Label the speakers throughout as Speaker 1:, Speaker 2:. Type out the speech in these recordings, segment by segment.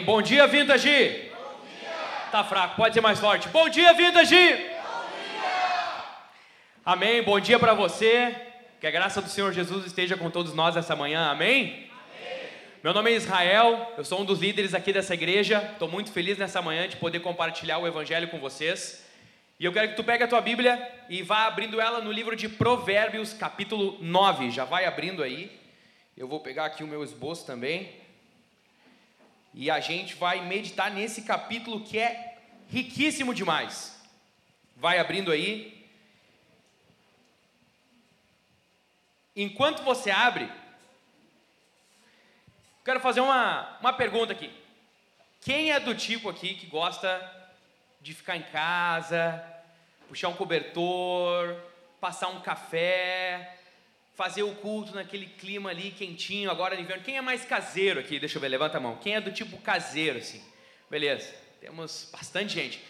Speaker 1: Bom dia, Vintage. Bom dia. Tá fraco, pode ser mais forte. Bom dia, Vintage. Bom dia. Amém. Bom dia para você. Que a graça do Senhor Jesus esteja com todos nós essa manhã. Amém. Amém. Meu nome é Israel, eu sou um dos líderes aqui dessa igreja. Estou muito feliz nessa manhã de poder compartilhar o evangelho com vocês. E eu quero que tu pegue a tua Bíblia e vá abrindo ela no livro de Provérbios, capítulo 9. Já vai abrindo aí. Eu vou pegar aqui o meu esboço também. E a gente vai meditar nesse capítulo que é riquíssimo demais. Vai abrindo aí. Enquanto você abre, quero fazer uma, uma pergunta aqui. Quem é do tipo aqui que gosta de ficar em casa, puxar um cobertor, passar um café, fazer o culto naquele clima ali quentinho, agora no inverno. Quem é mais caseiro aqui? Deixa eu ver, levanta a mão. Quem é do tipo caseiro, assim? Beleza, temos bastante gente.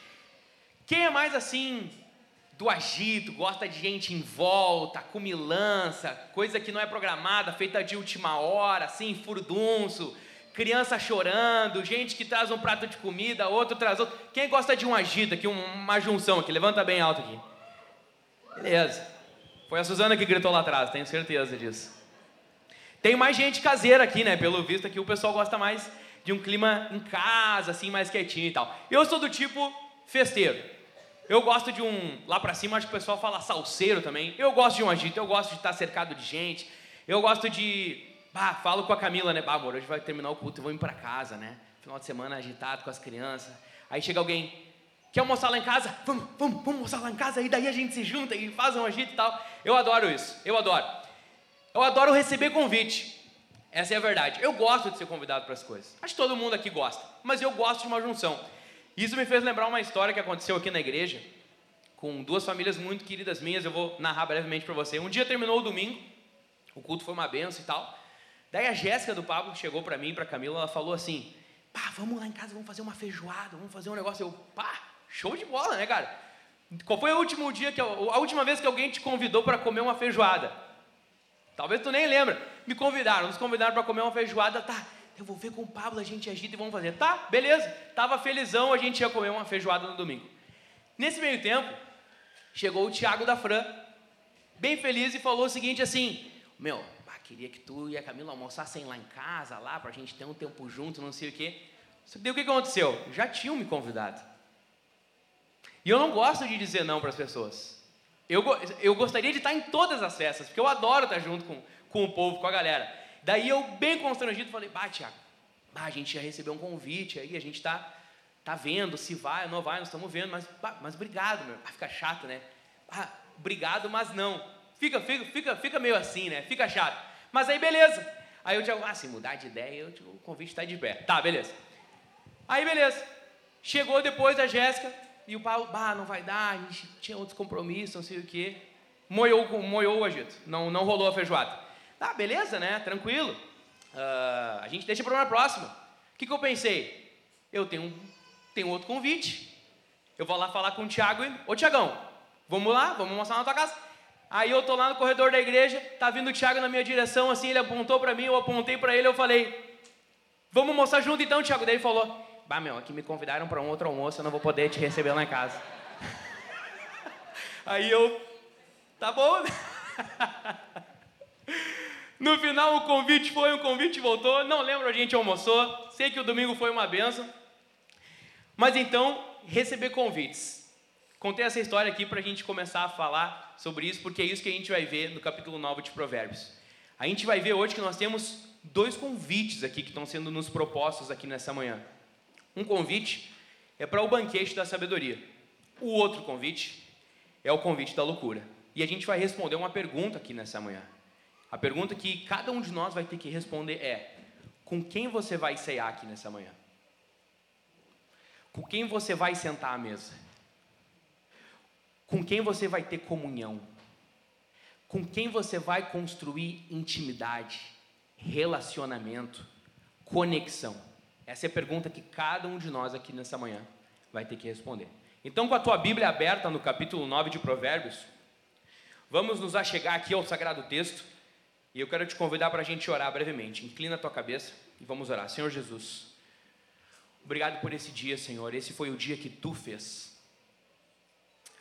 Speaker 1: Quem é mais assim, do agito, gosta de gente em volta, cumilança, coisa que não é programada, feita de última hora, assim, furdunço, criança chorando, gente que traz um prato de comida, outro traz outro. Quem gosta de um agito aqui, uma junção aqui? Levanta bem alto aqui. Beleza. Foi a Suzana que gritou lá atrás, tenho certeza disso. Tem mais gente caseira aqui, né? Pelo visto aqui o pessoal gosta mais de um clima em casa, assim, mais quietinho e tal. Eu sou do tipo festeiro. Eu gosto de um, lá pra cima acho que o pessoal fala salseiro também. Eu gosto de um agito, eu gosto de estar cercado de gente. Eu gosto de, bah, falo com a Camila, né? Bah, amor, hoje vai terminar o culto e vou ir para casa, né? Final de semana agitado com as crianças. Aí chega alguém, Quer almoçar lá em casa? Vamos, vamos, vamos almoçar lá em casa e daí a gente se junta e faz um agito e tal. Eu adoro isso, eu adoro. Eu adoro receber convite. Essa é a verdade. Eu gosto de ser convidado para as coisas. Acho que todo mundo aqui gosta, mas eu gosto de uma junção. Isso me fez lembrar uma história que aconteceu aqui na igreja com duas famílias muito queridas minhas. Eu vou narrar brevemente para você. Um dia terminou o domingo, o culto foi uma benção e tal. Daí a Jéssica do Pablo chegou para mim, para Camila, ela falou assim: "Pá, vamos lá em casa, vamos fazer uma feijoada, vamos fazer um negócio". Eu, pá, Show de bola, né, cara? Qual foi o último dia que a última vez que alguém te convidou para comer uma feijoada? Talvez tu nem lembra. Me convidaram, nos convidaram para comer uma feijoada, tá? Eu vou ver com o Pablo, a gente agita e vamos fazer. Tá, beleza. Tava felizão, a gente ia comer uma feijoada no domingo. Nesse meio tempo, chegou o Tiago da Fran, bem feliz e falou o seguinte assim: "Meu, queria que tu e a Camila almoçassem lá em casa, lá para a gente ter um tempo junto, não sei o quê". Só que o que aconteceu? Já tinham me convidado. E eu não gosto de dizer não para as pessoas. Eu, eu gostaria de estar em todas as festas, porque eu adoro estar junto com, com o povo, com a galera. Daí eu, bem constrangido, falei: Bah, Tiago, bah, a gente já recebeu um convite aí, a gente está tá vendo se vai ou não vai, nós estamos vendo, mas, bah, mas obrigado, meu. Ah, fica chato, né? Ah, obrigado, mas não. Fica, fica, fica, fica meio assim, né? Fica chato. Mas aí, beleza. Aí eu digo, ah, se mudar de ideia, eu, o convite está de pé. Tá, beleza. Aí, beleza. Chegou depois a Jéssica, e o Paulo, bah, não vai dar, a gente tinha outros compromissos, não sei o quê. Moiou, moiou o agito, não, não rolou a feijoada. Ah, beleza, né? Tranquilo. Uh, a gente deixa para uma próxima. O que, que eu pensei? Eu tenho, tenho outro convite. Eu vou lá falar com o Tiago e. Ô Tiagão, vamos lá, vamos mostrar na tua casa. Aí eu tô lá no corredor da igreja, tá vindo o Tiago na minha direção, assim, ele apontou para mim, eu apontei para ele, eu falei, vamos almoçar junto então, Tiago. Daí ele falou, Bah, meu, aqui me convidaram para um outro almoço, eu não vou poder te receber lá em casa. Aí eu, tá bom. No final o convite foi, o convite voltou. Não lembro, a gente almoçou. Sei que o domingo foi uma benção. Mas então, receber convites. Contei essa história aqui para a gente começar a falar sobre isso, porque é isso que a gente vai ver no capítulo 9 de Provérbios. A gente vai ver hoje que nós temos dois convites aqui que estão sendo nos propostos aqui nessa manhã. Um convite é para o banquete da sabedoria. O outro convite é o convite da loucura. E a gente vai responder uma pergunta aqui nessa manhã. A pergunta que cada um de nós vai ter que responder é: com quem você vai ceiar aqui nessa manhã? Com quem você vai sentar à mesa? Com quem você vai ter comunhão? Com quem você vai construir intimidade, relacionamento, conexão? Essa é a pergunta que cada um de nós aqui nessa manhã vai ter que responder. Então, com a tua Bíblia aberta no capítulo 9 de Provérbios, vamos nos achegar aqui ao sagrado texto e eu quero te convidar para a gente orar brevemente. Inclina a tua cabeça e vamos orar. Senhor Jesus, Obrigado por esse dia, Senhor. Esse foi o dia que tu fez.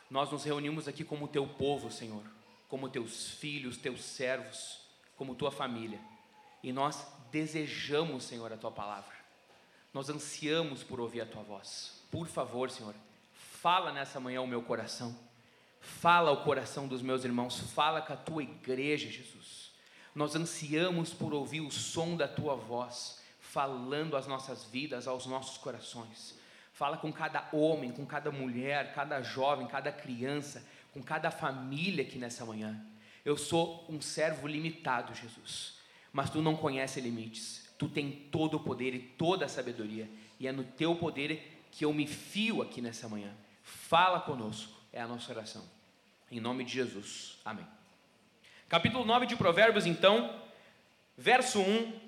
Speaker 1: Nós nos reunimos aqui como teu povo, Senhor, como teus filhos, teus servos, como tua família. E nós desejamos, Senhor, a tua palavra. Nós ansiamos por ouvir a tua voz. Por favor, Senhor, fala nessa manhã o meu coração. Fala o coração dos meus irmãos, fala com a tua igreja, Jesus. Nós ansiamos por ouvir o som da tua voz, falando às nossas vidas, aos nossos corações. Fala com cada homem, com cada mulher, cada jovem, cada criança, com cada família aqui nessa manhã. Eu sou um servo limitado, Jesus, mas tu não conheces limites. Tu tem todo o poder e toda a sabedoria, e é no teu poder que eu me fio aqui nessa manhã. Fala conosco, é a nossa oração. Em nome de Jesus. Amém. Capítulo 9 de Provérbios, então, verso 1,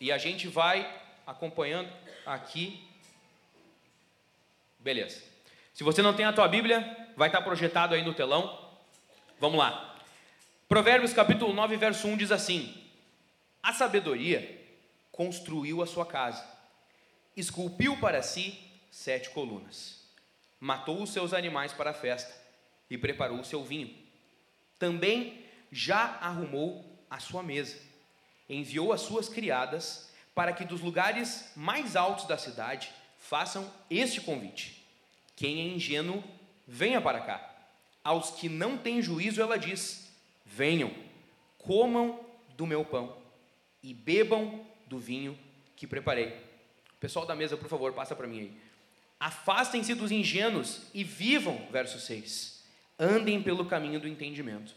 Speaker 1: e a gente vai acompanhando aqui. Beleza. Se você não tem a tua Bíblia, vai estar projetado aí no telão. Vamos lá. Provérbios capítulo 9, verso 1 diz assim: A sabedoria construiu a sua casa, esculpiu para si sete colunas, matou os seus animais para a festa e preparou o seu vinho. Também já arrumou a sua mesa, enviou as suas criadas para que dos lugares mais altos da cidade façam este convite: Quem é ingênuo, venha para cá. Aos que não têm juízo, ela diz: Venham, comam do meu pão e bebam do vinho que preparei. Pessoal da mesa, por favor, passa para mim aí. Afastem-se dos ingênuos e vivam, verso 6. Andem pelo caminho do entendimento.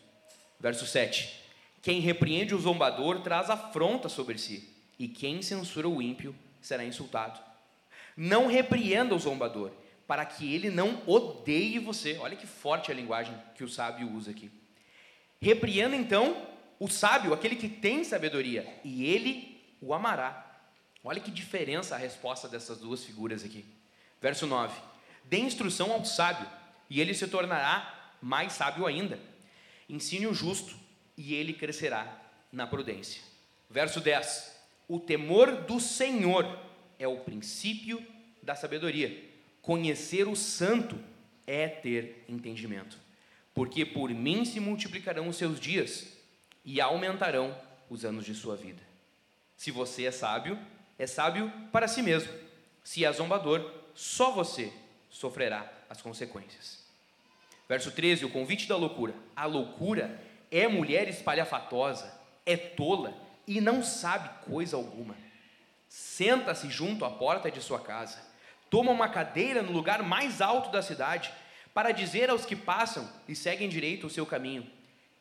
Speaker 1: Verso 7. Quem repreende o zombador traz afronta sobre si, e quem censura o ímpio será insultado. Não repreenda o zombador, para que ele não odeie você. Olha que forte a linguagem que o sábio usa aqui. Repreenda então o sábio, aquele que tem sabedoria, e ele o amará. Olha que diferença a resposta dessas duas figuras aqui. Verso 9: Dê instrução ao sábio, e ele se tornará mais sábio ainda. Ensine o justo e ele crescerá na prudência. Verso 10: O temor do Senhor é o princípio da sabedoria. Conhecer o santo é ter entendimento. Porque por mim se multiplicarão os seus dias e aumentarão os anos de sua vida. Se você é sábio, é sábio para si mesmo. Se é zombador, só você sofrerá as consequências. Verso 13, o convite da loucura. A loucura é mulher espalhafatosa, é tola e não sabe coisa alguma. Senta-se junto à porta de sua casa, toma uma cadeira no lugar mais alto da cidade, para dizer aos que passam e seguem direito o seu caminho: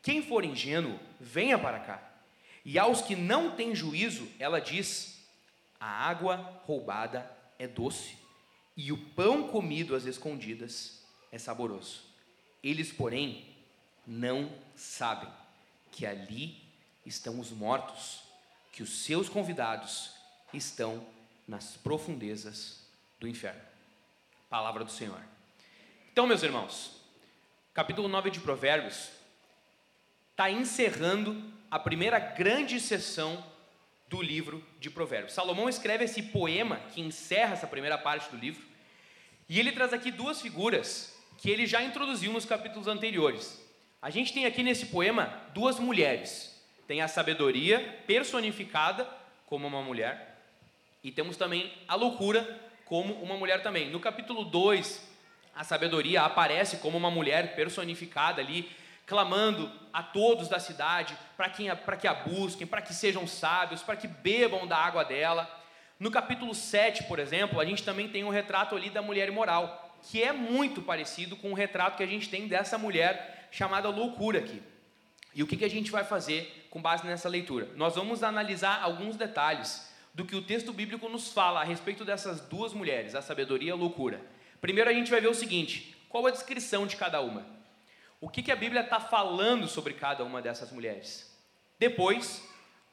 Speaker 1: Quem for ingênuo, venha para cá. E aos que não têm juízo, ela diz: A água roubada é doce, e o pão comido às escondidas é saboroso. Eles, porém, não sabem que ali estão os mortos, que os seus convidados estão nas profundezas do inferno. Palavra do Senhor. Então, meus irmãos, capítulo 9 de Provérbios está encerrando a primeira grande sessão do livro de Provérbios. Salomão escreve esse poema que encerra essa primeira parte do livro, e ele traz aqui duas figuras que ele já introduziu nos capítulos anteriores. A gente tem aqui nesse poema duas mulheres. Tem a sabedoria personificada como uma mulher, e temos também a loucura como uma mulher também. No capítulo 2, a sabedoria aparece como uma mulher personificada ali, clamando a todos da cidade para que, a busquem, para que sejam sábios, para que bebam da água dela. No capítulo 7, por exemplo, a gente também tem um retrato ali da mulher imoral que é muito parecido com o retrato que a gente tem dessa mulher chamada loucura aqui. E o que, que a gente vai fazer com base nessa leitura? Nós vamos analisar alguns detalhes do que o texto bíblico nos fala a respeito dessas duas mulheres, a sabedoria e a loucura. Primeiro a gente vai ver o seguinte: qual a descrição de cada uma? O que, que a Bíblia está falando sobre cada uma dessas mulheres? Depois,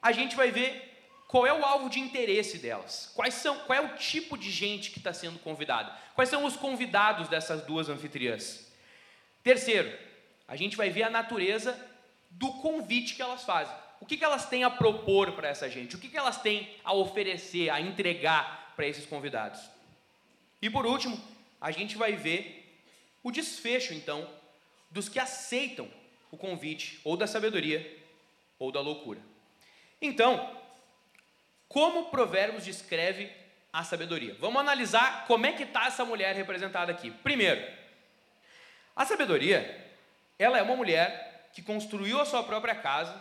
Speaker 1: a gente vai ver qual é o alvo de interesse delas? Quais são, qual é o tipo de gente que está sendo convidada? Quais são os convidados dessas duas anfitriãs? Terceiro, a gente vai ver a natureza do convite que elas fazem. O que, que elas têm a propor para essa gente? O que, que elas têm a oferecer, a entregar para esses convidados? E por último, a gente vai ver o desfecho, então, dos que aceitam o convite ou da sabedoria ou da loucura. Então, como Provérbios descreve a sabedoria? Vamos analisar como é que está essa mulher representada aqui. Primeiro, a sabedoria, ela é uma mulher que construiu a sua própria casa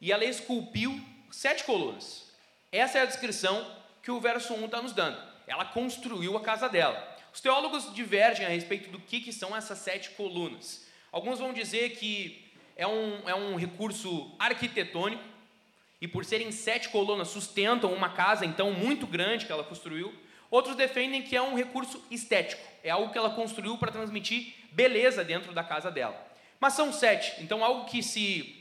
Speaker 1: e ela esculpiu sete colunas. Essa é a descrição que o verso 1 está nos dando. Ela construiu a casa dela. Os teólogos divergem a respeito do que, que são essas sete colunas. Alguns vão dizer que é um, é um recurso arquitetônico, e por serem sete colunas sustentam uma casa então muito grande que ela construiu. Outros defendem que é um recurso estético, é algo que ela construiu para transmitir beleza dentro da casa dela. Mas são sete, então algo que se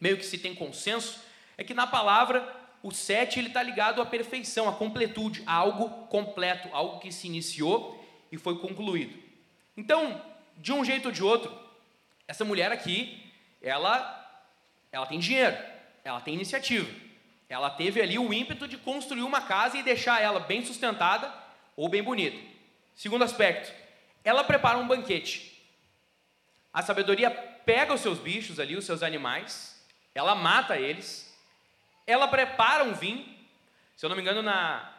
Speaker 1: meio que se tem consenso é que na palavra o sete ele está ligado à perfeição, à completude, a algo completo, algo que se iniciou e foi concluído. Então, de um jeito ou de outro, essa mulher aqui, ela, ela tem dinheiro, ela tem iniciativa. Ela teve ali o ímpeto de construir uma casa e deixar ela bem sustentada ou bem bonita. Segundo aspecto, ela prepara um banquete. A sabedoria pega os seus bichos ali, os seus animais, ela mata eles, ela prepara um vinho. Se eu não me engano, na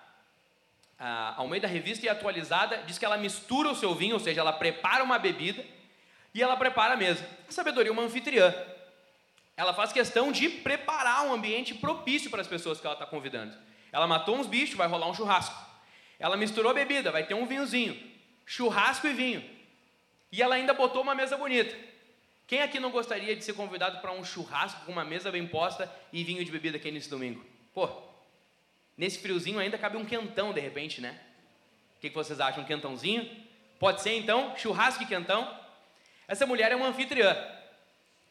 Speaker 1: a Almeida Revista e Atualizada diz que ela mistura o seu vinho, ou seja, ela prepara uma bebida e ela prepara a mesa. A sabedoria é uma anfitriã. Ela faz questão de preparar um ambiente propício para as pessoas que ela está convidando. Ela matou uns bichos, vai rolar um churrasco. Ela misturou bebida, vai ter um vinhozinho. Churrasco e vinho. E ela ainda botou uma mesa bonita. Quem aqui não gostaria de ser convidado para um churrasco com uma mesa bem posta e vinho de bebida aqui nesse domingo? Pô, nesse friozinho ainda cabe um quentão de repente, né? O que vocês acham? Um quentãozinho? Pode ser então, churrasco e quentão. Essa mulher é uma anfitriã.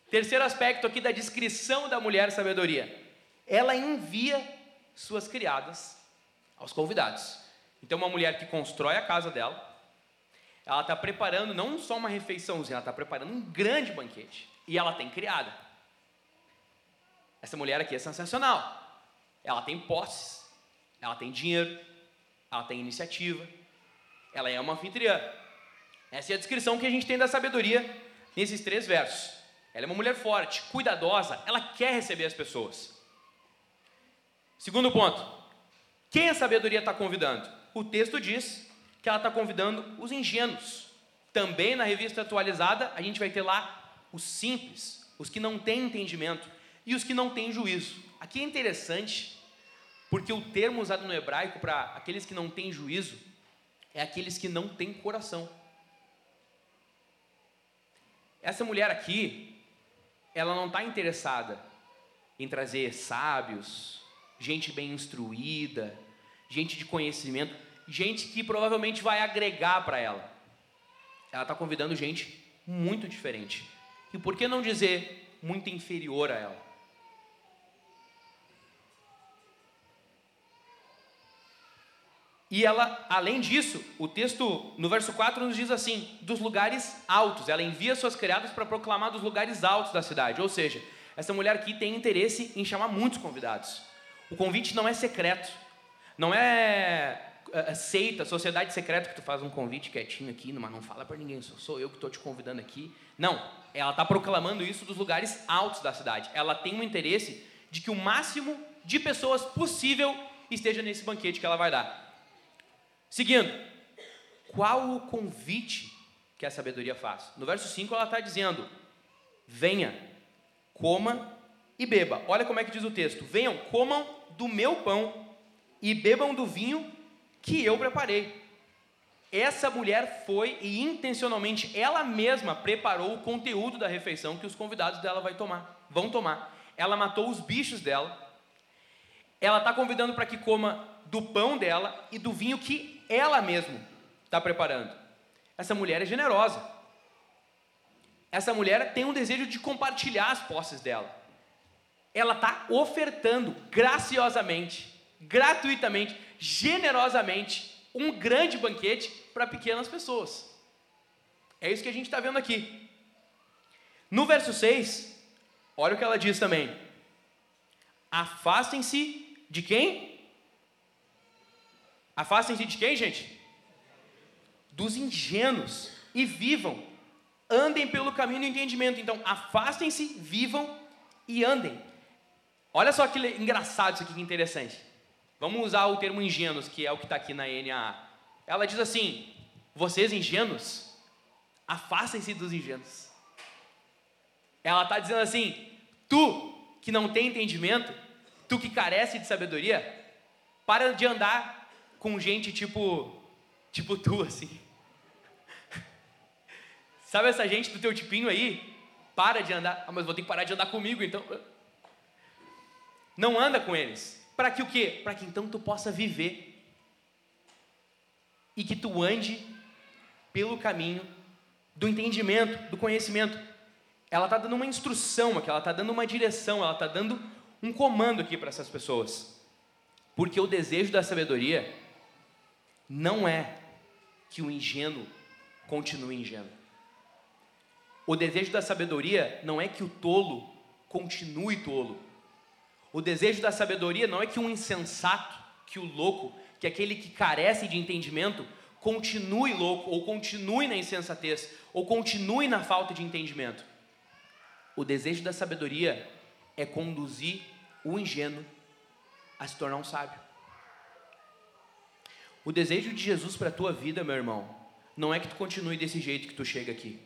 Speaker 1: Terceiro aspecto aqui da descrição da mulher sabedoria. Ela envia suas criadas aos convidados. Então, uma mulher que constrói a casa dela, ela está preparando não só uma refeiçãozinha, ela está preparando um grande banquete. E ela tem criada. Essa mulher aqui é sensacional. Ela tem posses, ela tem dinheiro, ela tem iniciativa, ela é uma anfitriã. Essa é a descrição que a gente tem da sabedoria nesses três versos. Ela é uma mulher forte, cuidadosa, ela quer receber as pessoas. Segundo ponto, quem a sabedoria está convidando? O texto diz que ela está convidando os ingênuos. Também na revista atualizada, a gente vai ter lá os simples, os que não têm entendimento e os que não têm juízo. Aqui é interessante, porque o termo usado no hebraico para aqueles que não têm juízo é aqueles que não têm coração. Essa mulher aqui, ela não está interessada em trazer sábios, gente bem instruída, gente de conhecimento, gente que provavelmente vai agregar para ela. Ela está convidando gente muito diferente. E por que não dizer muito inferior a ela? E ela, além disso, o texto no verso 4 nos diz assim: dos lugares altos. Ela envia suas criadas para proclamar dos lugares altos da cidade. Ou seja, essa mulher aqui tem interesse em chamar muitos convidados. O convite não é secreto. Não é, é, é seita, sociedade secreta que tu faz um convite quietinho aqui, mas não fala para ninguém, sou, eu que estou te convidando aqui. Não, ela está proclamando isso dos lugares altos da cidade. Ela tem um interesse de que o máximo de pessoas possível esteja nesse banquete que ela vai dar. Seguindo, qual o convite que a sabedoria faz? No verso 5 ela está dizendo: venha, coma e beba. Olha como é que diz o texto: venham, comam do meu pão e bebam do vinho que eu preparei. Essa mulher foi e intencionalmente ela mesma preparou o conteúdo da refeição que os convidados dela vai tomar, vão tomar. Ela matou os bichos dela. Ela está convidando para que coma do pão dela e do vinho que ela mesma está preparando. Essa mulher é generosa. Essa mulher tem um desejo de compartilhar as posses dela. Ela está ofertando graciosamente, gratuitamente, generosamente, um grande banquete para pequenas pessoas. É isso que a gente está vendo aqui. No verso 6, olha o que ela diz também: Afastem-se de quem? Afastem-se de quem, gente? dos ingênuos e vivam, andem pelo caminho do entendimento. Então, afastem-se, vivam e andem. Olha só que engraçado isso aqui, que interessante. Vamos usar o termo ingênuos, que é o que está aqui na NAA. Ela diz assim: vocês ingênuos, afastem-se dos ingênuos. Ela está dizendo assim: tu que não tem entendimento, tu que carece de sabedoria, para de andar com gente tipo, tipo tu, assim. Sabe essa gente do teu tipinho aí? Para de andar. Ah, mas vou ter que parar de andar comigo, então. Não anda com eles. Para que o quê? Para que então tu possa viver. E que tu ande pelo caminho do entendimento, do conhecimento. Ela está dando uma instrução aqui, ela está dando uma direção, ela está dando um comando aqui para essas pessoas. Porque o desejo da sabedoria não é que o ingênuo continue ingênuo. O desejo da sabedoria não é que o tolo continue tolo. O desejo da sabedoria não é que um insensato, que o louco, que aquele que carece de entendimento, continue louco, ou continue na insensatez, ou continue na falta de entendimento. O desejo da sabedoria é conduzir o ingênuo a se tornar um sábio. O desejo de Jesus para a tua vida, meu irmão, não é que tu continue desse jeito que tu chega aqui.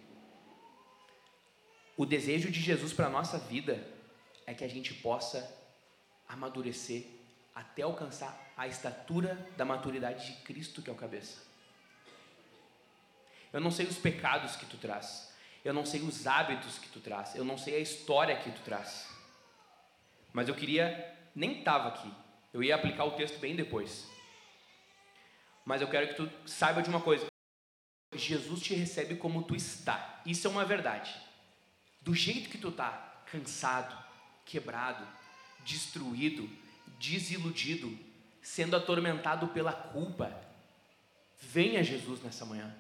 Speaker 1: O desejo de Jesus para a nossa vida é que a gente possa amadurecer até alcançar a estatura da maturidade de Cristo, que é o cabeça. Eu não sei os pecados que tu traz, eu não sei os hábitos que tu traz, eu não sei a história que tu traz. Mas eu queria, nem estava aqui, eu ia aplicar o texto bem depois. Mas eu quero que tu saiba de uma coisa: Jesus te recebe como tu está, isso é uma verdade do jeito que tu tá, cansado, quebrado, destruído, desiludido, sendo atormentado pela culpa, venha Jesus nessa manhã.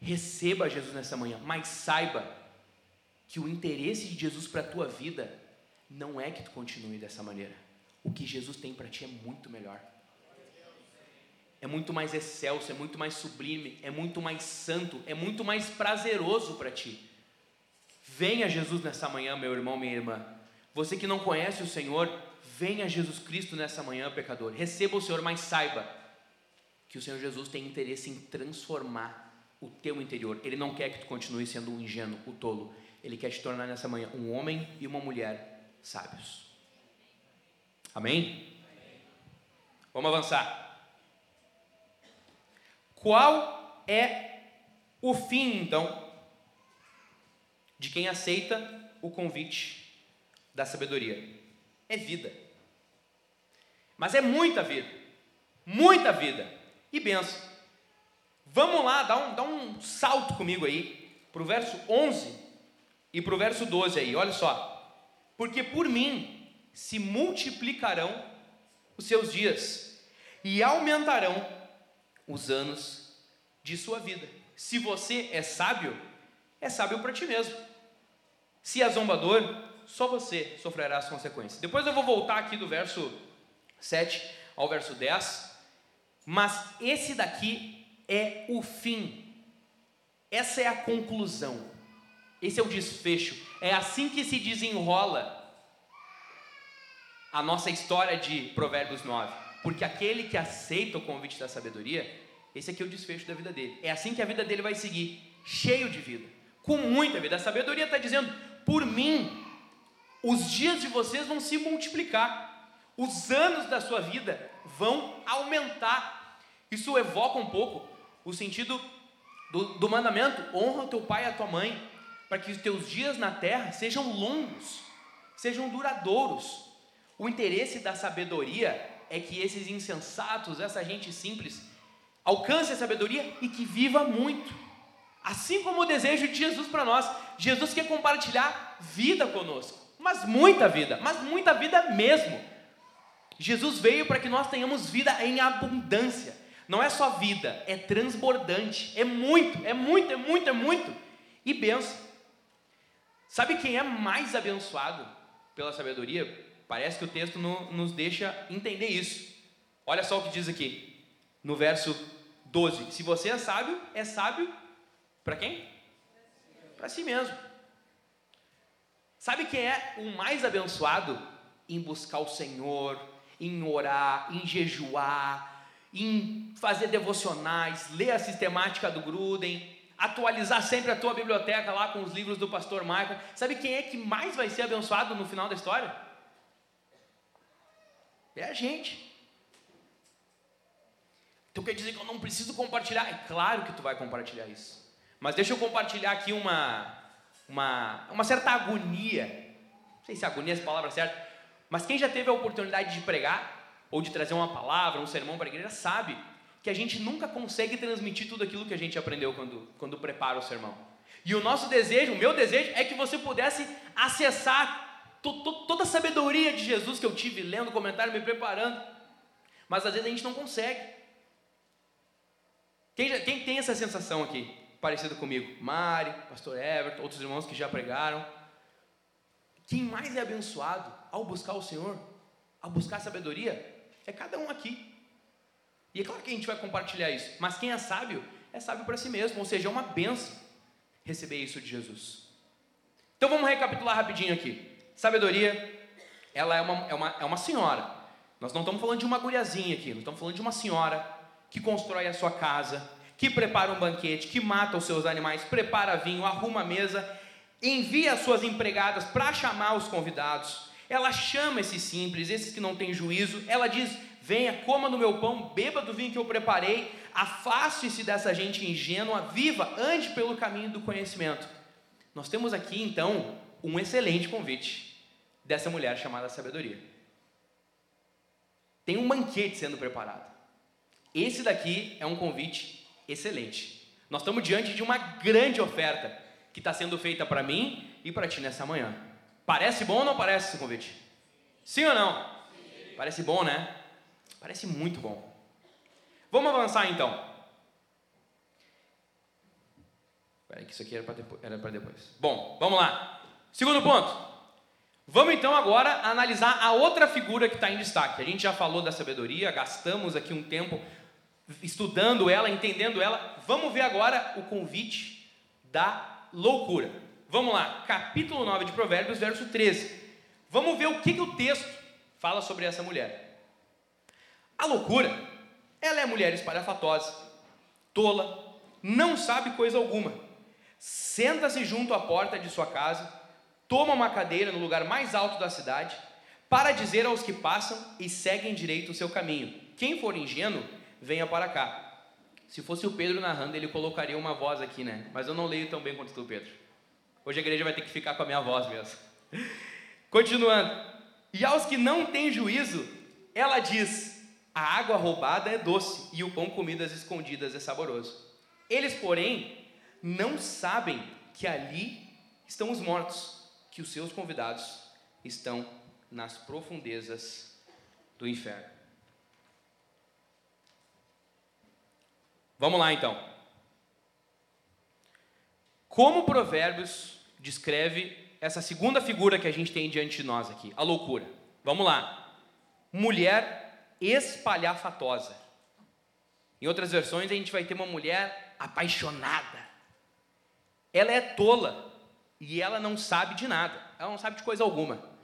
Speaker 1: Receba Jesus nessa manhã, mas saiba que o interesse de Jesus para a tua vida não é que tu continue dessa maneira. O que Jesus tem para ti é muito melhor. É muito mais excelso, é muito mais sublime, é muito mais santo, é muito mais prazeroso para ti. Venha Jesus nessa manhã, meu irmão, minha irmã. Você que não conhece o Senhor, venha Jesus Cristo nessa manhã, pecador. Receba o Senhor, mas saiba que o Senhor Jesus tem interesse em transformar o teu interior. Ele não quer que tu continue sendo um ingênuo, o tolo. Ele quer te tornar nessa manhã um homem e uma mulher sábios. Amém? Vamos avançar. Qual é o fim, então, de quem aceita o convite da sabedoria. É vida. Mas é muita vida. Muita vida. E benção. Vamos lá, dá um, dá um salto comigo aí, para o verso 11 e para o verso 12 aí, olha só. Porque por mim se multiplicarão os seus dias e aumentarão os anos de sua vida. Se você é sábio, é sábio para ti mesmo. Se é zombador, só você sofrerá as consequências. Depois eu vou voltar aqui do verso 7 ao verso 10, mas esse daqui é o fim. Essa é a conclusão. Esse é o desfecho. É assim que se desenrola a nossa história de Provérbios 9. Porque aquele que aceita o convite da sabedoria, esse aqui é o desfecho da vida dele. É assim que a vida dele vai seguir, cheio de vida com muita vida. A sabedoria está dizendo: por mim, os dias de vocês vão se multiplicar, os anos da sua vida vão aumentar. Isso evoca um pouco o sentido do, do mandamento: honra o teu pai e a tua mãe, para que os teus dias na terra sejam longos, sejam duradouros. O interesse da sabedoria é que esses insensatos, essa gente simples, alcance a sabedoria e que viva muito. Assim como o desejo de Jesus para nós. Jesus quer compartilhar vida conosco, mas muita vida, mas muita vida mesmo. Jesus veio para que nós tenhamos vida em abundância. Não é só vida, é transbordante. É muito, é muito, é muito, é muito. E benção. Sabe quem é mais abençoado pela sabedoria? Parece que o texto no, nos deixa entender isso. Olha só o que diz aqui, no verso 12. Se você é sábio, é sábio para quem? Para si mesmo. Sabe quem é o mais abençoado em buscar o Senhor, em orar, em jejuar, em fazer devocionais, ler a sistemática do Gruden, atualizar sempre a tua biblioteca lá com os livros do pastor Michael. Sabe quem é que mais vai ser abençoado no final da história? É a gente. Então quer dizer que eu não preciso compartilhar? É claro que tu vai compartilhar isso. Mas deixa eu compartilhar aqui uma, uma, uma certa agonia. Não sei se agonia é a palavra certa. Mas quem já teve a oportunidade de pregar, ou de trazer uma palavra, um sermão para a igreja, sabe que a gente nunca consegue transmitir tudo aquilo que a gente aprendeu quando, quando prepara o sermão. E o nosso desejo, o meu desejo, é que você pudesse acessar toda a sabedoria de Jesus que eu tive lendo, comentário, me preparando. Mas às vezes a gente não consegue. Quem, já, quem tem essa sensação aqui, parecida comigo? Mari, Pastor Everton, outros irmãos que já pregaram. Quem mais é abençoado ao buscar o Senhor, ao buscar sabedoria, é cada um aqui. E é claro que a gente vai compartilhar isso, mas quem é sábio, é sábio para si mesmo, ou seja, é uma benção receber isso de Jesus. Então vamos recapitular rapidinho aqui. Sabedoria, ela é uma, é uma, é uma senhora. Nós não estamos falando de uma guriazinha aqui, nós estamos falando de uma senhora que constrói a sua casa, que prepara um banquete, que mata os seus animais, prepara vinho, arruma a mesa, envia as suas empregadas para chamar os convidados. Ela chama esses simples, esses que não têm juízo. Ela diz: Venha, coma do meu pão, beba do vinho que eu preparei. Afaste-se dessa gente ingênua, viva, ande pelo caminho do conhecimento. Nós temos aqui então um excelente convite dessa mulher chamada sabedoria. Tem um banquete sendo preparado. Esse daqui é um convite excelente. Nós estamos diante de uma grande oferta que está sendo feita para mim e para ti nessa manhã. Parece bom ou não parece esse convite? Sim ou não? Sim. Parece bom, né? Parece muito bom. Vamos avançar então. Espera que isso aqui era para depois. Bom, vamos lá. Segundo ponto. Vamos então agora analisar a outra figura que está em destaque. A gente já falou da sabedoria, gastamos aqui um tempo estudando ela, entendendo ela, vamos ver agora o convite da loucura. Vamos lá, capítulo 9 de Provérbios, verso 13. Vamos ver o que, que o texto fala sobre essa mulher. A loucura, ela é mulher espalhafatosa, tola, não sabe coisa alguma. Senta-se junto à porta de sua casa, toma uma cadeira no lugar mais alto da cidade, para dizer aos que passam e seguem direito o seu caminho. Quem for ingênuo, venha para cá. Se fosse o Pedro narrando, ele colocaria uma voz aqui, né? Mas eu não leio tão bem quanto tu, Pedro. Hoje a igreja vai ter que ficar com a minha voz mesmo. Continuando. E aos que não têm juízo, ela diz: a água roubada é doce e o pão comido às escondidas é saboroso. Eles, porém, não sabem que ali estão os mortos, que os seus convidados estão nas profundezas do inferno. Vamos lá então. Como Provérbios descreve essa segunda figura que a gente tem diante de nós aqui, a loucura. Vamos lá. Mulher espalhafatosa. Em outras versões a gente vai ter uma mulher apaixonada. Ela é tola e ela não sabe de nada. Ela não sabe de coisa alguma.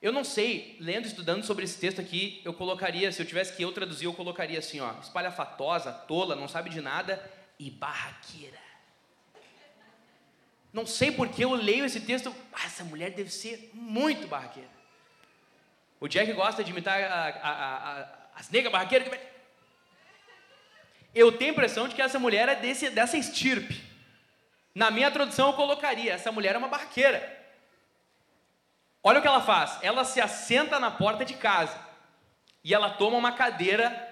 Speaker 1: Eu não sei, lendo e estudando sobre esse texto aqui, eu colocaria, se eu tivesse que eu traduzir, eu colocaria assim, ó, espalhafatosa, tola, não sabe de nada e barraqueira. Não sei porque eu leio esse texto, ah, essa mulher deve ser muito barraqueira. O Jack gosta de imitar a, a, a, as negras barraqueiras. Eu tenho a impressão de que essa mulher é desse, dessa estirpe. Na minha tradução eu colocaria, essa mulher é uma barraqueira. Olha o que ela faz. Ela se assenta na porta de casa e ela toma uma cadeira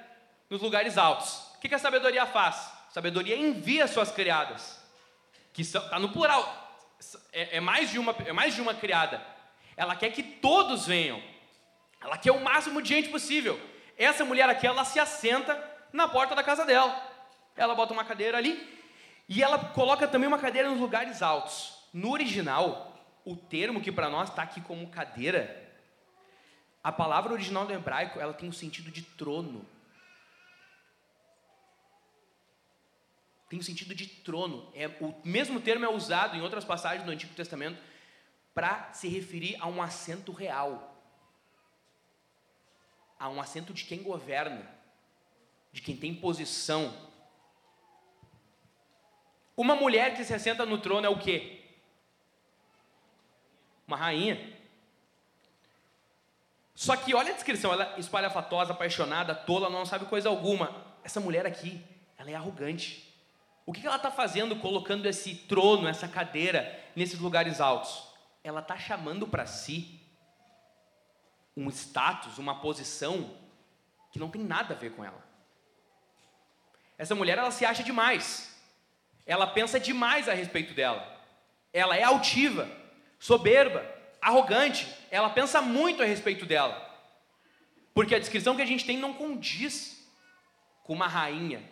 Speaker 1: nos lugares altos. O que, a sabedoria faz? A sabedoria envia suas criadas, que está no plural. É, é, mais de uma, é mais de uma criada. Ela quer que todos venham. Ela quer o máximo de gente possível. Essa mulher aqui, ela se assenta na porta da casa dela. Ela bota uma cadeira ali e ela coloca também uma cadeira nos lugares altos. No original, o termo que para nós está aqui como cadeira, a palavra original do hebraico, ela tem o um sentido de trono. Tem o sentido de trono. É, o mesmo termo é usado em outras passagens do Antigo Testamento para se referir a um assento real. A um assento de quem governa, de quem tem posição. Uma mulher que se assenta no trono é o quê? Uma rainha. Só que olha a descrição, ela é espalhafatosa, apaixonada, tola, não sabe coisa alguma. Essa mulher aqui, ela é arrogante. O que ela está fazendo colocando esse trono, essa cadeira nesses lugares altos? Ela está chamando para si um status, uma posição que não tem nada a ver com ela. Essa mulher, ela se acha demais. Ela pensa demais a respeito dela. Ela é altiva, soberba, arrogante, ela pensa muito a respeito dela. Porque a descrição que a gente tem não condiz com uma rainha,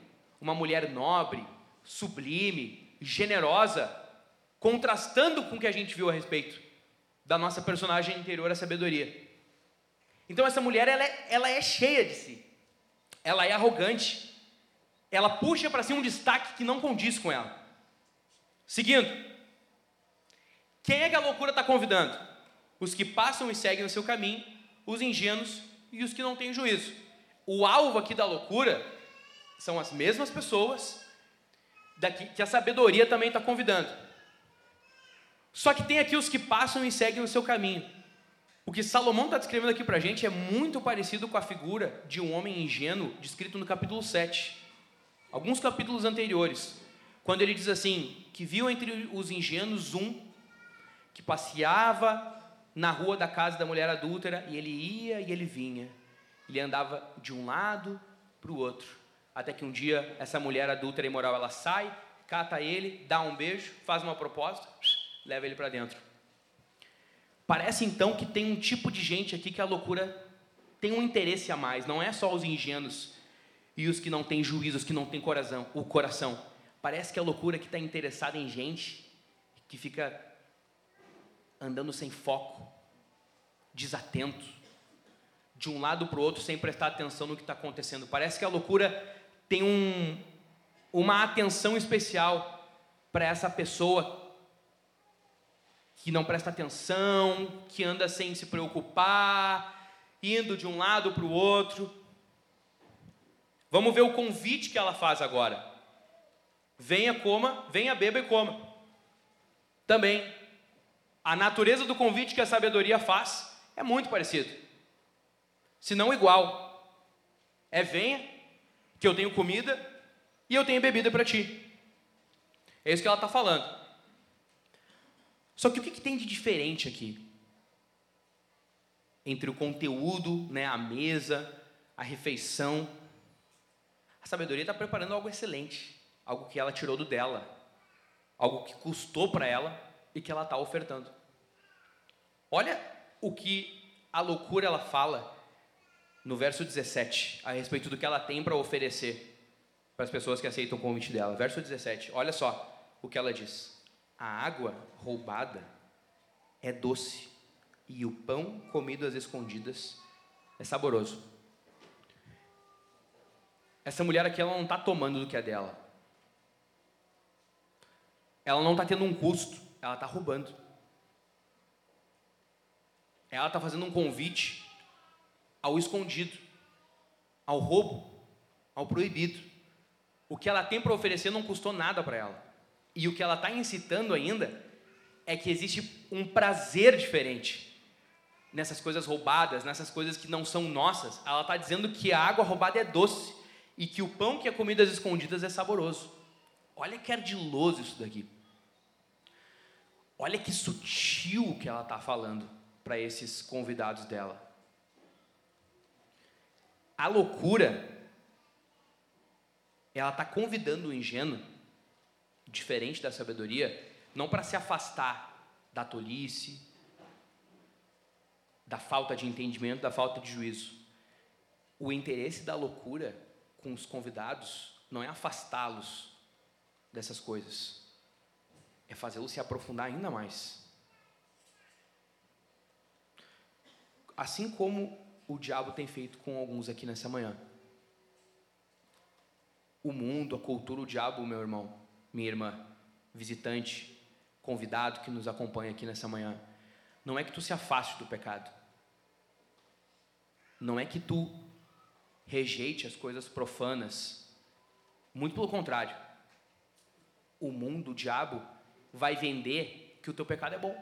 Speaker 1: uma mulher nobre, sublime, generosa, contrastando com o que a gente viu a respeito da nossa personagem interior, a sabedoria. Então essa mulher ela é, ela é cheia de si, ela é arrogante, ela puxa para si um destaque que não condiz com ela. Seguindo, quem é que a loucura está convidando? os que passam e seguem o seu caminho, os ingênuos e os que não têm juízo. O alvo aqui da loucura são as mesmas pessoas daqui, que a sabedoria também está convidando. Só que tem aqui os que passam e seguem o seu caminho. O que Salomão está descrevendo aqui para a gente é muito parecido com a figura de um homem ingênuo descrito no capítulo 7. Alguns capítulos anteriores, quando ele diz assim: que viu entre os ingênuos um que passeava na rua da casa da mulher adúltera e ele ia e ele vinha. Ele andava de um lado para o outro. Até que um dia essa mulher adúltera e imoral ela sai, cata ele, dá um beijo, faz uma proposta, leva ele para dentro. Parece então que tem um tipo de gente aqui que a loucura tem um interesse a mais, não é só os ingênuos e os que não têm juízo, os que não têm coração, o coração. Parece que a loucura que está interessada em gente que fica andando sem foco, desatento, de um lado para o outro sem prestar atenção no que está acontecendo. Parece que a loucura tem um, uma atenção especial para essa pessoa que não presta atenção, que anda sem se preocupar, indo de um lado para o outro. Vamos ver o convite que ela faz agora. Venha, coma, venha, beba e coma. Também a natureza do convite que a sabedoria faz é muito parecido, se não igual. É venha, que eu tenho comida e eu tenho bebida para ti. É isso que ela está falando. Só que o que, que, tem de diferente aqui? Entre o conteúdo, né, a mesa, a refeição. A sabedoria está preparando algo excelente, algo que ela tirou do dela, algo que custou para ela e que ela está ofertando. Olha o que a loucura ela fala no verso 17, a respeito do que ela tem para oferecer para as pessoas que aceitam o convite dela. Verso 17, olha só o que ela diz: A água roubada é doce, e o pão comido às escondidas é saboroso. Essa mulher aqui ela não está tomando do que é dela. Ela não está tendo um custo, ela está roubando. Ela está fazendo um convite ao escondido, ao roubo, ao proibido. O que ela tem para oferecer não custou nada para ela. E o que ela está incitando ainda é que existe um prazer diferente nessas coisas roubadas, nessas coisas que não são nossas. Ela está dizendo que a água roubada é doce e que o pão que é comido às escondidas é saboroso. Olha que ardiloso isso daqui. Olha que sutil que ela está falando para esses convidados dela. A loucura, ela está convidando o ingênuo, diferente da sabedoria, não para se afastar da tolice, da falta de entendimento, da falta de juízo. O interesse da loucura com os convidados não é afastá-los dessas coisas, é fazê-los se aprofundar ainda mais. assim como o diabo tem feito com alguns aqui nessa manhã. o mundo, a cultura, o diabo, meu irmão, minha irmã, visitante, convidado que nos acompanha aqui nessa manhã, não é que tu se afaste do pecado. Não é que tu rejeite as coisas profanas. Muito pelo contrário. O mundo, o diabo, vai vender que o teu pecado é bom.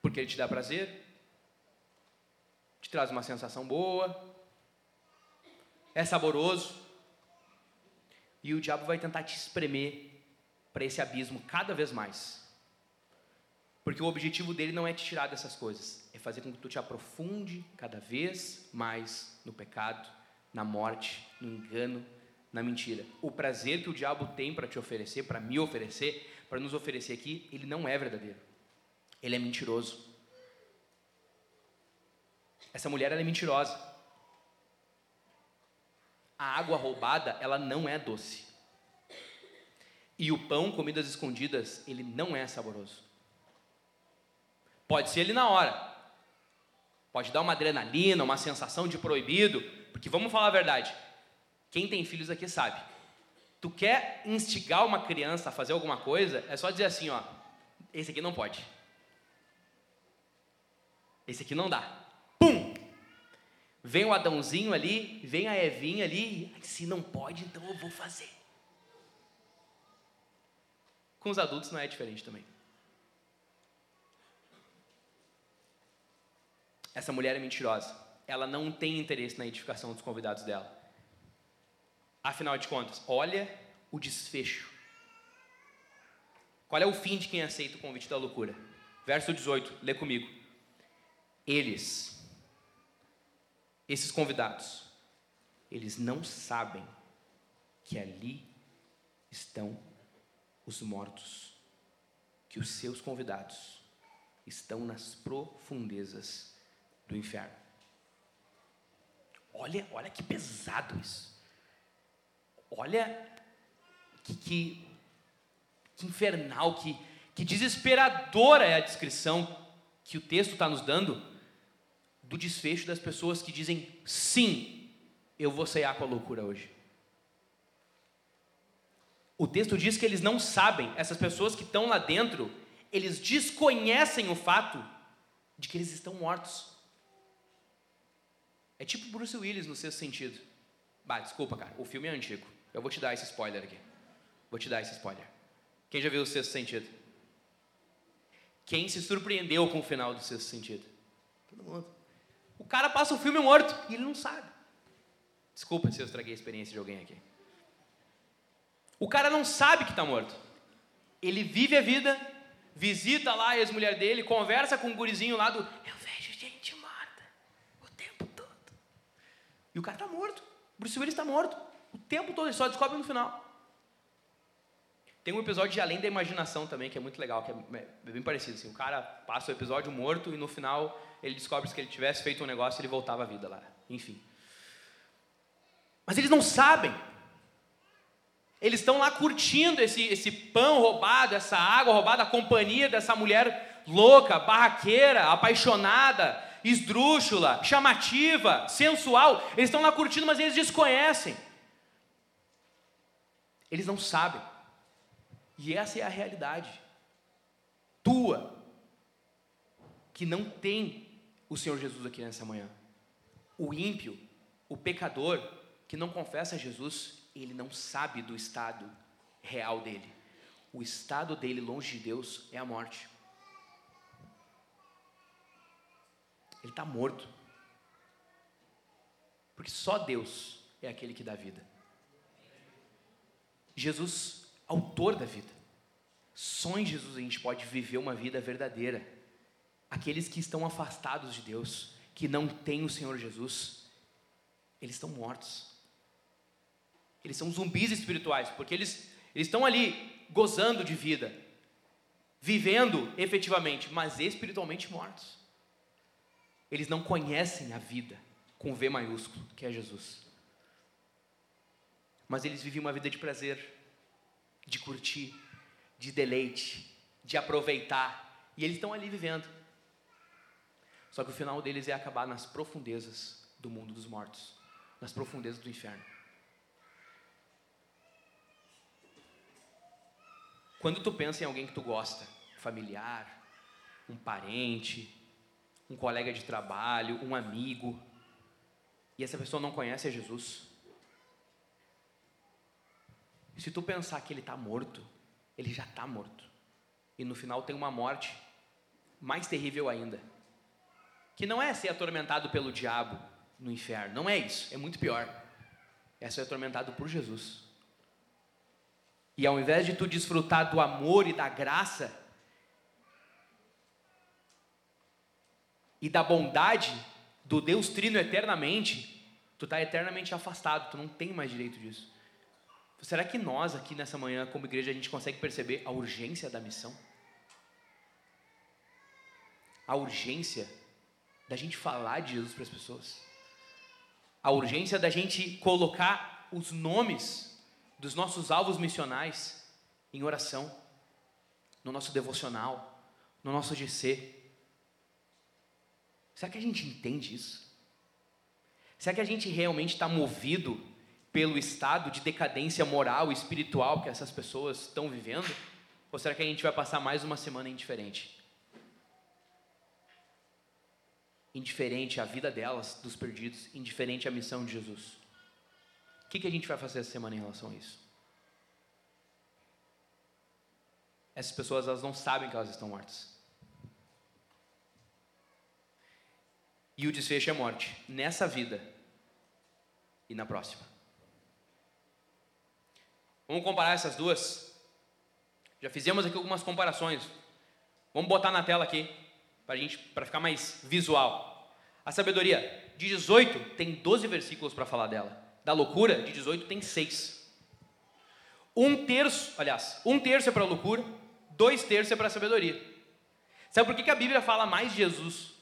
Speaker 1: Porque ele te dá prazer, te traz uma sensação boa, é saboroso. E o diabo vai tentar te espremer para esse abismo cada vez mais. Porque o objetivo dele não é te tirar dessas coisas, é fazer com que tu te aprofunde cada vez mais no pecado, na morte, no engano, na mentira. O prazer que o diabo tem para te oferecer, para me oferecer, para nos oferecer aqui, ele não é verdadeiro. Ele é mentiroso. Essa mulher é mentirosa. A água roubada, ela não é doce. E o pão, comidas escondidas, ele não é saboroso. Pode ser ele na hora. Pode dar uma adrenalina, uma sensação de proibido, porque vamos falar a verdade. Quem tem filhos aqui sabe. Tu quer instigar uma criança a fazer alguma coisa, é só dizer assim, ó, esse aqui não pode. Esse aqui não dá. Pum! Vem o Adãozinho ali, vem a Evinha ali, se não pode, então eu vou fazer. Com os adultos não é diferente também. Essa mulher é mentirosa. Ela não tem interesse na edificação dos convidados dela. Afinal de contas, olha o desfecho. Qual é o fim de quem aceita o convite da loucura? Verso 18, lê comigo. Eles, esses convidados, eles não sabem que ali estão os mortos, que os seus convidados estão nas profundezas do inferno. Olha, olha que pesado isso. Olha que, que, que infernal, que, que desesperadora é a descrição que o texto está nos dando do desfecho das pessoas que dizem sim, eu vou ceiar com a loucura hoje. O texto diz que eles não sabem, essas pessoas que estão lá dentro, eles desconhecem o fato de que eles estão mortos. É tipo Bruce Willis no sexto sentido. Bah, desculpa, cara, o filme é antigo. Eu vou te dar esse spoiler aqui. Vou te dar esse spoiler. Quem já viu o sexto sentido? Quem se surpreendeu com o final do sexto sentido? Todo mundo. O cara passa o filme morto e ele não sabe. Desculpa se eu estraguei a experiência de alguém aqui. O cara não sabe que está morto. Ele vive a vida, visita lá a ex-mulher dele, conversa com o gurizinho lá do Eu vejo gente morta o tempo todo. E o cara está morto. Bruce Willis está morto. O tempo todo, ele só descobre no final. Tem um episódio de Além da Imaginação também, que é muito legal, que é, é bem parecido. Assim, o cara passa o episódio morto e no final ele descobre que ele tivesse feito um negócio, ele voltava à vida lá. Enfim. Mas eles não sabem eles estão lá curtindo esse, esse pão roubado, essa água roubada, a companhia dessa mulher louca, barraqueira, apaixonada, esdrúxula, chamativa, sensual. Eles estão lá curtindo, mas eles desconhecem. Eles não sabem. E essa é a realidade. Tua, que não tem o Senhor Jesus aqui nessa manhã. O ímpio, o pecador, que não confessa Jesus, ele não sabe do estado real dele. O estado dele longe de Deus é a morte. Ele está morto. Porque só Deus é aquele que dá vida. Jesus, autor da vida. Só em Jesus a gente pode viver uma vida verdadeira. Aqueles que estão afastados de Deus, que não têm o Senhor Jesus, eles estão mortos. Eles são zumbis espirituais, porque eles, eles estão ali gozando de vida, vivendo efetivamente, mas espiritualmente mortos. Eles não conhecem a vida com V maiúsculo, que é Jesus. Mas eles vivem uma vida de prazer, de curtir, de deleite, de aproveitar. E eles estão ali vivendo. Só que o final deles é acabar nas profundezas do mundo dos mortos nas profundezas do inferno. Quando tu pensa em alguém que tu gosta, familiar, um parente, um colega de trabalho, um amigo, e essa pessoa não conhece a Jesus, se tu pensar que ele está morto, ele já está morto. E no final tem uma morte mais terrível ainda. Que não é ser atormentado pelo diabo no inferno. Não é isso. É muito pior. É ser atormentado por Jesus. E ao invés de tu desfrutar do amor e da graça e da bondade do Deus Trino eternamente, tu está eternamente afastado, tu não tem mais direito disso. Será que nós aqui nessa manhã, como igreja, a gente consegue perceber a urgência da missão? A urgência da gente falar de Jesus para as pessoas? A urgência da gente colocar os nomes dos nossos alvos missionais em oração, no nosso devocional, no nosso GC. Será que a gente entende isso? Será que a gente realmente está movido pelo estado de decadência moral e espiritual que essas pessoas estão vivendo? Ou será que a gente vai passar mais uma semana indiferente? Indiferente à vida delas, dos perdidos, indiferente à missão de Jesus. O que, que a gente vai fazer essa semana em relação a isso? Essas pessoas elas não sabem que elas estão mortas. E o desfecho é morte, nessa vida e na próxima. Vamos comparar essas duas? Já fizemos aqui algumas comparações. Vamos botar na tela aqui para gente, para ficar mais visual. A sabedoria de 18 tem 12 versículos para falar dela. Da loucura de 18 tem 6. Um terço, aliás, um terço é para a loucura, dois terços é para a sabedoria. Sabe por que, que a Bíblia fala mais de Jesus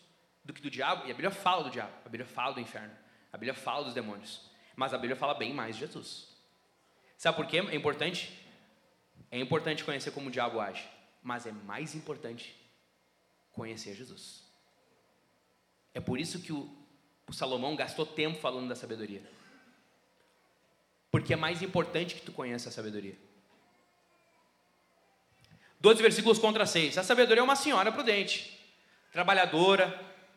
Speaker 1: do que do diabo? E a Bíblia fala do diabo, a Bíblia fala do inferno, a Bíblia fala dos demônios. Mas a Bíblia fala bem mais de Jesus. Sabe por quê? É importante? É importante conhecer como o diabo age, mas é mais importante conhecer Jesus. É por isso que o, o Salomão gastou tempo falando da sabedoria. Porque é mais importante que tu conheça a sabedoria. 12 versículos contra 6. A sabedoria é uma senhora prudente, trabalhadora,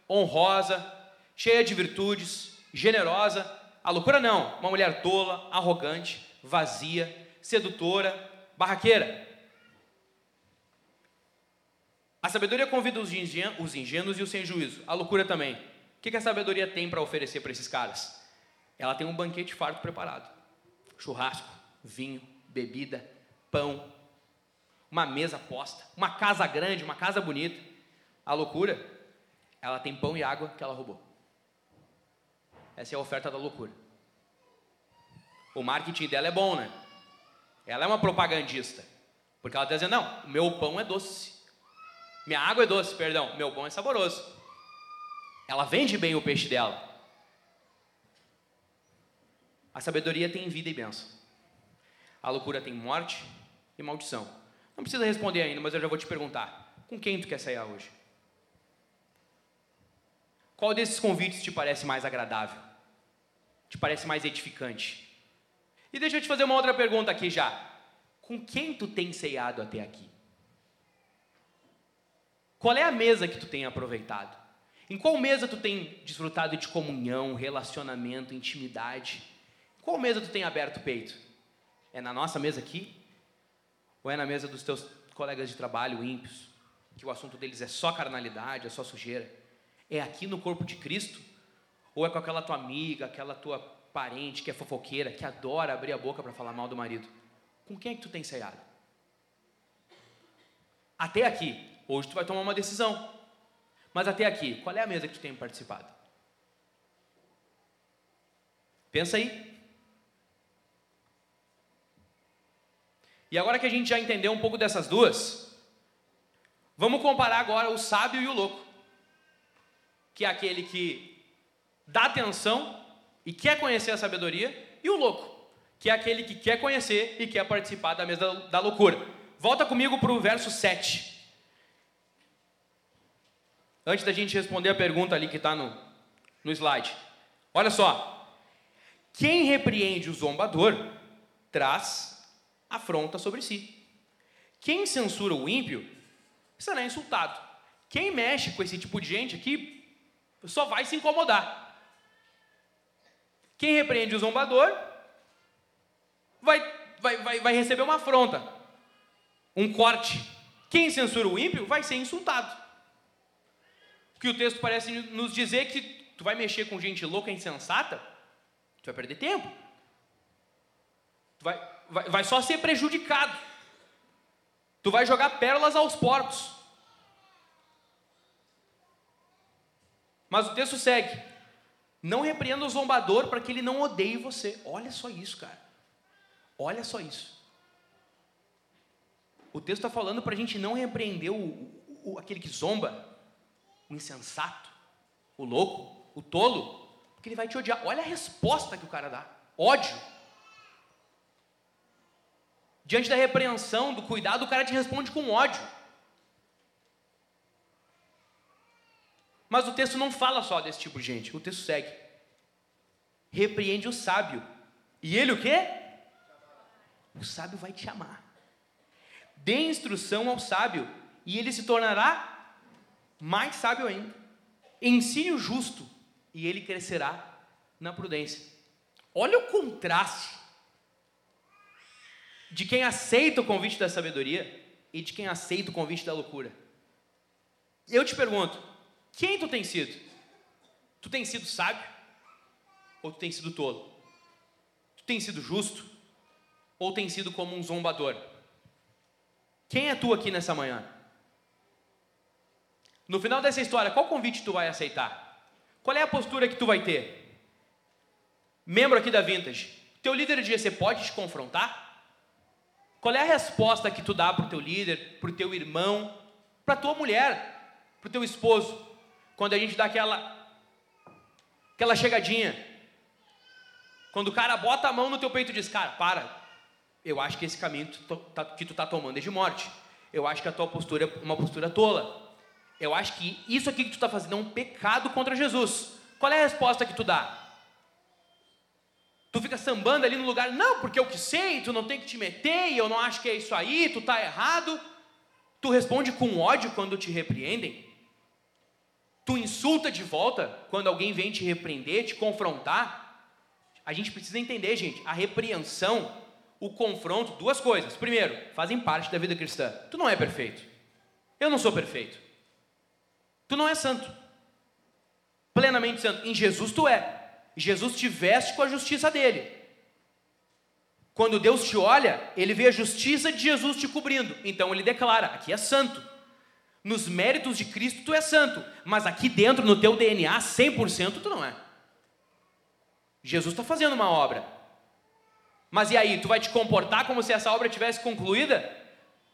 Speaker 1: honrosa, cheia de virtudes, generosa. A loucura não, uma mulher tola, arrogante, vazia, sedutora, barraqueira. A sabedoria convida os ingênuos e os sem juízo. A loucura também. O que a sabedoria tem para oferecer para esses caras? Ela tem um banquete farto preparado: churrasco, vinho, bebida, pão, uma mesa posta, uma casa grande, uma casa bonita. A loucura, ela tem pão e água que ela roubou. Essa é a oferta da loucura. O marketing dela é bom, né? Ela é uma propagandista. Porque ela está dizendo: não, meu pão é doce. Minha água é doce, perdão. Meu pão é saboroso. Ela vende bem o peixe dela. A sabedoria tem vida e bênção. A loucura tem morte e maldição. Não precisa responder ainda, mas eu já vou te perguntar: com quem tu quer sair hoje? Qual desses convites te parece mais agradável? Te parece mais edificante? E deixa eu te fazer uma outra pergunta aqui já. Com quem tu tem ceiado até aqui? Qual é a mesa que tu tem aproveitado? Em qual mesa tu tem desfrutado de comunhão, relacionamento, intimidade? Em qual mesa tu tem aberto o peito? É na nossa mesa aqui? Ou é na mesa dos teus colegas de trabalho ímpios? Que o assunto deles é só carnalidade, é só sujeira? É aqui no corpo de Cristo? Ou é com aquela tua amiga, aquela tua parente que é fofoqueira, que adora abrir a boca para falar mal do marido, com quem é que tu tem ceado? Até aqui, hoje tu vai tomar uma decisão. Mas até aqui, qual é a mesa que tu tem participado? Pensa aí. E agora que a gente já entendeu um pouco dessas duas, vamos comparar agora o sábio e o louco. Que é aquele que dá atenção e quer conhecer a sabedoria, e o louco, que é aquele que quer conhecer e quer participar da mesa da loucura. Volta comigo para o verso 7. Antes da gente responder a pergunta ali que está no, no slide. Olha só. Quem repreende o zombador traz afronta sobre si. Quem censura o ímpio será insultado. Quem mexe com esse tipo de gente aqui só vai se incomodar. Quem repreende o zombador vai, vai, vai, vai receber uma afronta, um corte. Quem censura o ímpio vai ser insultado. Que o texto parece nos dizer que tu vai mexer com gente louca e insensata, tu vai perder tempo. Vai, vai, vai só ser prejudicado. Tu vai jogar pérolas aos porcos. Mas o texto segue. Não repreenda o zombador para que ele não odeie você. Olha só isso, cara. Olha só isso. O texto está falando para a gente não repreender o, o, aquele que zomba, o insensato, o louco, o tolo, porque ele vai te odiar. Olha a resposta que o cara dá: ódio. Diante da repreensão, do cuidado, o cara te responde com ódio. Mas o texto não fala só desse tipo de gente, o texto segue. Repreende o sábio. E ele o quê? O sábio vai te amar. Dê instrução ao sábio, e ele se tornará mais sábio ainda. Ensine o justo, e ele crescerá na prudência. Olha o contraste de quem aceita o convite da sabedoria e de quem aceita o convite da loucura. Eu te pergunto, quem tu tem sido? Tu tem sido sábio? Ou tu tem sido tolo? Tu tem sido justo? Ou tem sido como um zombador? Quem é tu aqui nessa manhã? No final dessa história, qual convite tu vai aceitar? Qual é a postura que tu vai ter? Membro aqui da Vintage, teu líder de GC pode te confrontar? Qual é a resposta que tu dá para o teu líder, para o teu irmão, para tua mulher, para o teu esposo? Quando a gente dá aquela aquela chegadinha. Quando o cara bota a mão no teu peito e diz: "Cara, para. Eu acho que esse caminho tá, que tu está tomando é de morte. Eu acho que a tua postura é uma postura tola. Eu acho que isso aqui que tu está fazendo é um pecado contra Jesus. Qual é a resposta que tu dá? Tu fica sambando ali no lugar, não, porque eu que sei, tu não tem que te meter, eu não acho que é isso aí, tu está errado. Tu responde com ódio quando te repreendem? Tu insulta de volta quando alguém vem te repreender, te confrontar. A gente precisa entender, gente, a repreensão, o confronto, duas coisas. Primeiro, fazem parte da vida cristã. Tu não é perfeito. Eu não sou perfeito. Tu não é santo. Plenamente santo. Em Jesus tu é. Jesus te veste com a justiça dele. Quando Deus te olha, ele vê a justiça de Jesus te cobrindo. Então ele declara: aqui é santo nos méritos de Cristo tu é santo, mas aqui dentro, no teu DNA, 100% tu não é. Jesus está fazendo uma obra. Mas e aí, tu vai te comportar como se essa obra tivesse concluída?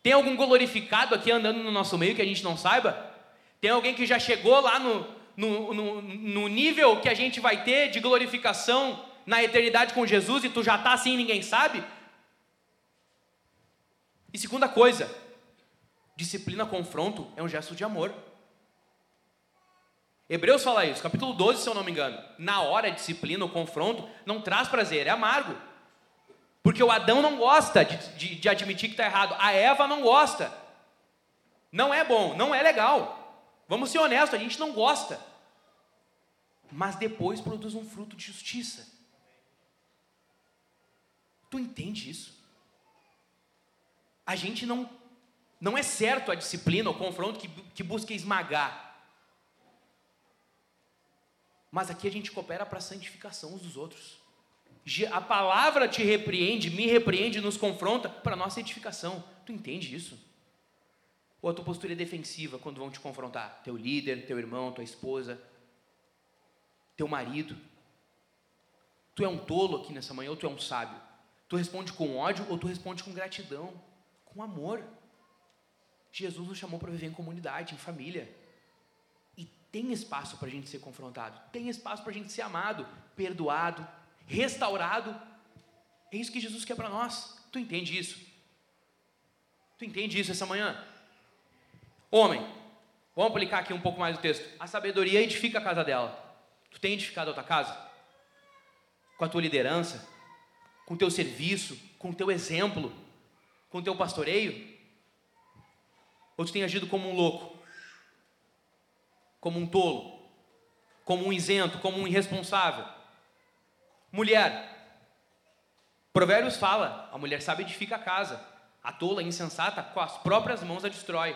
Speaker 1: Tem algum glorificado aqui andando no nosso meio que a gente não saiba? Tem alguém que já chegou lá no, no, no, no nível que a gente vai ter de glorificação na eternidade com Jesus e tu já está assim e ninguém sabe? E segunda coisa, Disciplina, confronto é um gesto de amor. Hebreus fala isso, capítulo 12, se eu não me engano. Na hora, a disciplina, o confronto, não traz prazer, é amargo. Porque o Adão não gosta de, de, de admitir que está errado, a Eva não gosta. Não é bom, não é legal. Vamos ser honestos, a gente não gosta. Mas depois produz um fruto de justiça. Tu entende isso? A gente não não é certo a disciplina, o confronto que, que busca esmagar. Mas aqui a gente coopera para a santificação uns dos outros. A palavra te repreende, me repreende, nos confronta para a nossa edificação. Tu entende isso? Ou a tua postura é defensiva quando vão te confrontar? Teu líder, teu irmão, tua esposa, teu marido. Tu é um tolo aqui nessa manhã ou tu é um sábio? Tu responde com ódio ou tu responde com gratidão, com amor? Jesus nos chamou para viver em comunidade, em família. E tem espaço para a gente ser confrontado, tem espaço para a gente ser amado, perdoado, restaurado. É isso que Jesus quer para nós. Tu entende isso? Tu entende isso essa manhã? Homem, vamos aplicar aqui um pouco mais o texto. A sabedoria edifica a casa dela. Tu tem edificado a tua casa? com a tua liderança, com o teu serviço, com o teu exemplo, com o teu pastoreio? Ou tu tem agido como um louco, como um tolo, como um isento, como um irresponsável? Mulher, Provérbios fala: a mulher sabe edifica a casa, a tola, a insensata, com as próprias mãos a destrói.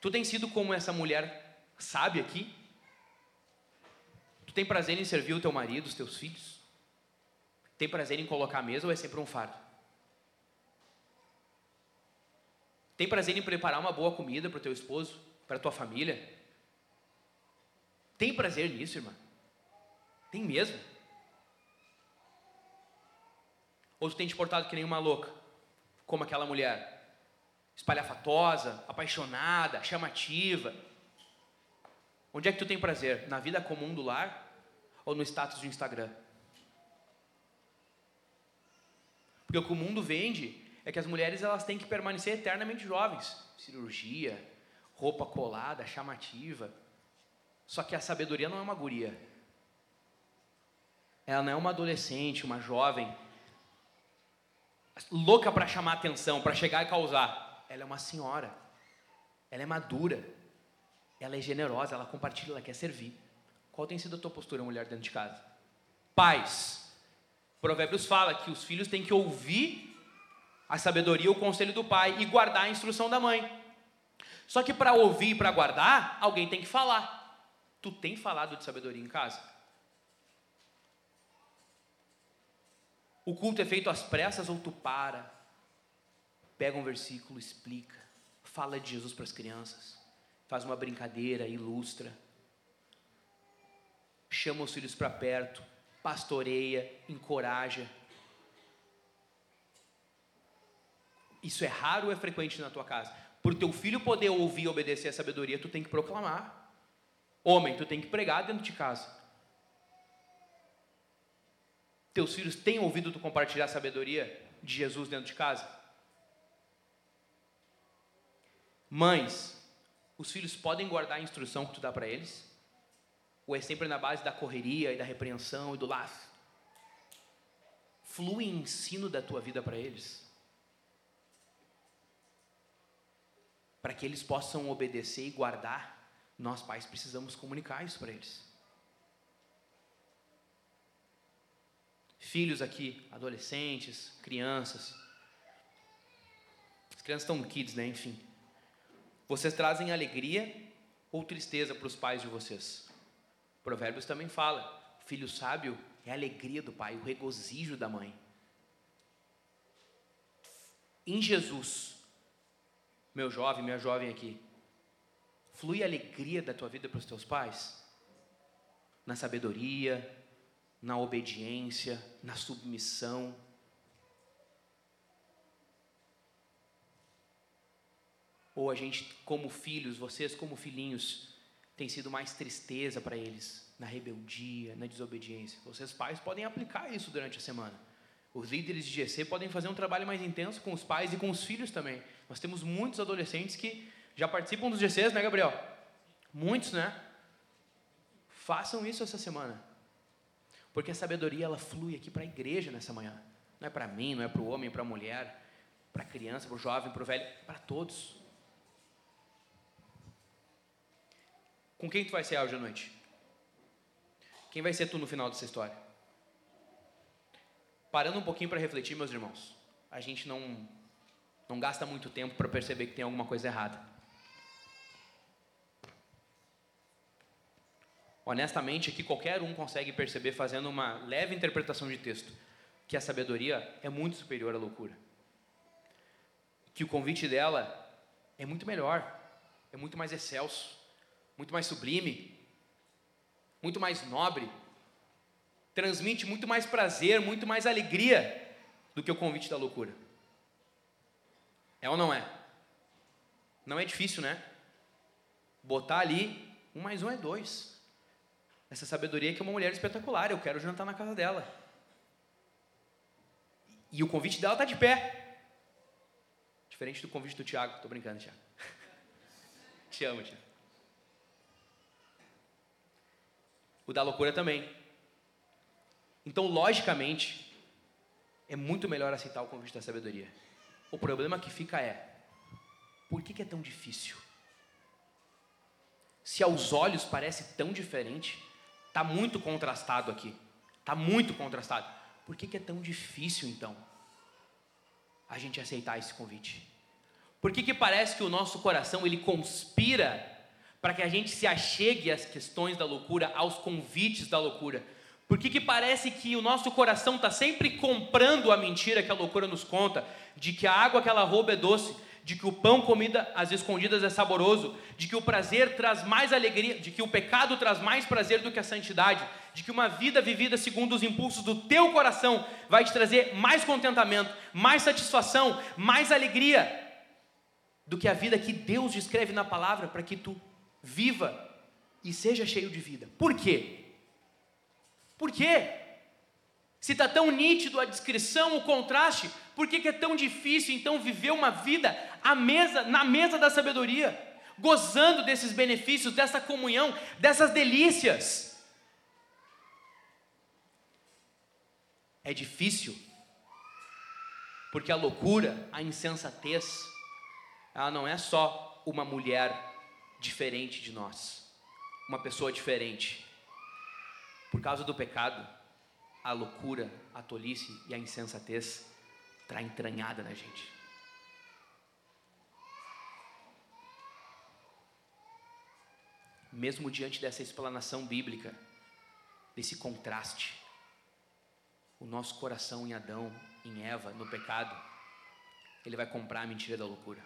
Speaker 1: Tu tem sido como essa mulher sábia aqui? Tu tem prazer em servir o teu marido, os teus filhos? Tem prazer em colocar a mesa ou é sempre um fardo? Tem prazer em preparar uma boa comida para o teu esposo, para a tua família? Tem prazer nisso, irmã? Tem mesmo? Ou tu tem te portado que nem uma louca, como aquela mulher? Espalhafatosa, apaixonada, chamativa. Onde é que tu tem prazer? Na vida comum do lar ou no status do Instagram? Porque o que o mundo vende é que as mulheres elas têm que permanecer eternamente jovens. Cirurgia, roupa colada, chamativa. Só que a sabedoria não é uma guria. Ela não é uma adolescente, uma jovem louca para chamar atenção, para chegar e causar. Ela é uma senhora. Ela é madura. Ela é generosa, ela compartilha, ela quer servir. Qual tem sido a tua postura, mulher, dentro de casa? Pais. Provérbios fala que os filhos têm que ouvir a sabedoria, o conselho do pai e guardar a instrução da mãe. Só que para ouvir e para guardar, alguém tem que falar. Tu tem falado de sabedoria em casa? O culto é feito às pressas ou tu para? Pega um versículo, explica, fala de Jesus para as crianças, faz uma brincadeira, ilustra, chama os filhos para perto, pastoreia, encoraja. Isso é raro ou é frequente na tua casa? Por teu filho poder ouvir e obedecer a sabedoria, tu tem que proclamar. Homem, tu tem que pregar dentro de casa. Teus filhos têm ouvido tu compartilhar a sabedoria de Jesus dentro de casa? Mães, os filhos podem guardar a instrução que tu dá para eles? Ou é sempre na base da correria e da repreensão e do laço? Flui ensino da tua vida para eles? Para que eles possam obedecer e guardar, nós pais precisamos comunicar isso para eles. Filhos aqui, adolescentes, crianças. As crianças estão kids, né? Enfim. Vocês trazem alegria ou tristeza para os pais de vocês? Provérbios também fala: filho sábio é a alegria do pai, o regozijo da mãe. Em Jesus, meu jovem, minha jovem aqui, flui a alegria da tua vida para os teus pais? Na sabedoria, na obediência, na submissão. Ou a gente, como filhos, vocês como filhinhos, tem sido mais tristeza para eles, na rebeldia, na desobediência. Vocês pais podem aplicar isso durante a semana. Os líderes de GC podem fazer um trabalho mais intenso com os pais e com os filhos também. Nós temos muitos adolescentes que já participam dos GCs, né, Gabriel? Muitos, né? Façam isso essa semana. Porque a sabedoria ela flui aqui para a igreja nessa manhã. Não é para mim, não é para o homem, para a mulher, para a criança, para o jovem, para o velho, para todos. Com quem tu vai ser hoje à noite? Quem vai ser tu no final dessa história? Parando um pouquinho para refletir, meus irmãos, a gente não, não gasta muito tempo para perceber que tem alguma coisa errada. Honestamente, aqui qualquer um consegue perceber, fazendo uma leve interpretação de texto, que a sabedoria é muito superior à loucura. Que o convite dela é muito melhor, é muito mais excelso, muito mais sublime, muito mais nobre, transmite muito mais prazer, muito mais alegria do que o convite da loucura. É ou não é? Não é difícil, né? Botar ali, um mais um é dois. Essa sabedoria que é uma mulher espetacular, eu quero jantar na casa dela. E o convite dela está de pé. Diferente do convite do Tiago. Estou brincando, Tiago. Te amo, Tiago. O da loucura também. Então, logicamente, é muito melhor aceitar o convite da sabedoria. O problema que fica é: por que, é tão difícil? Se aos olhos parece tão diferente, está muito contrastado aqui. Está muito contrastado. Por que, que é tão difícil então a gente aceitar esse convite? Por que, que parece que o nosso coração ele conspira para que a gente se achegue às questões da loucura, aos convites da loucura? Por que, que parece que o nosso coração está sempre comprando a mentira que a loucura nos conta, de que a água que ela rouba é doce, de que o pão comida às escondidas é saboroso, de que o prazer traz mais alegria, de que o pecado traz mais prazer do que a santidade, de que uma vida vivida segundo os impulsos do teu coração vai te trazer mais contentamento, mais satisfação, mais alegria do que a vida que Deus descreve na palavra para que tu viva e seja cheio de vida. Por quê? Por quê? Se está tão nítido a descrição, o contraste, por que, que é tão difícil então viver uma vida à mesa, na mesa da sabedoria, gozando desses benefícios, dessa comunhão, dessas delícias? É difícil, porque a loucura, a insensatez, ela não é só uma mulher diferente de nós, uma pessoa diferente. Por causa do pecado, a loucura, a tolice e a insensatez está entranhada na gente. Mesmo diante dessa explanação bíblica, desse contraste, o nosso coração em Adão, em Eva, no pecado, ele vai comprar a mentira da loucura.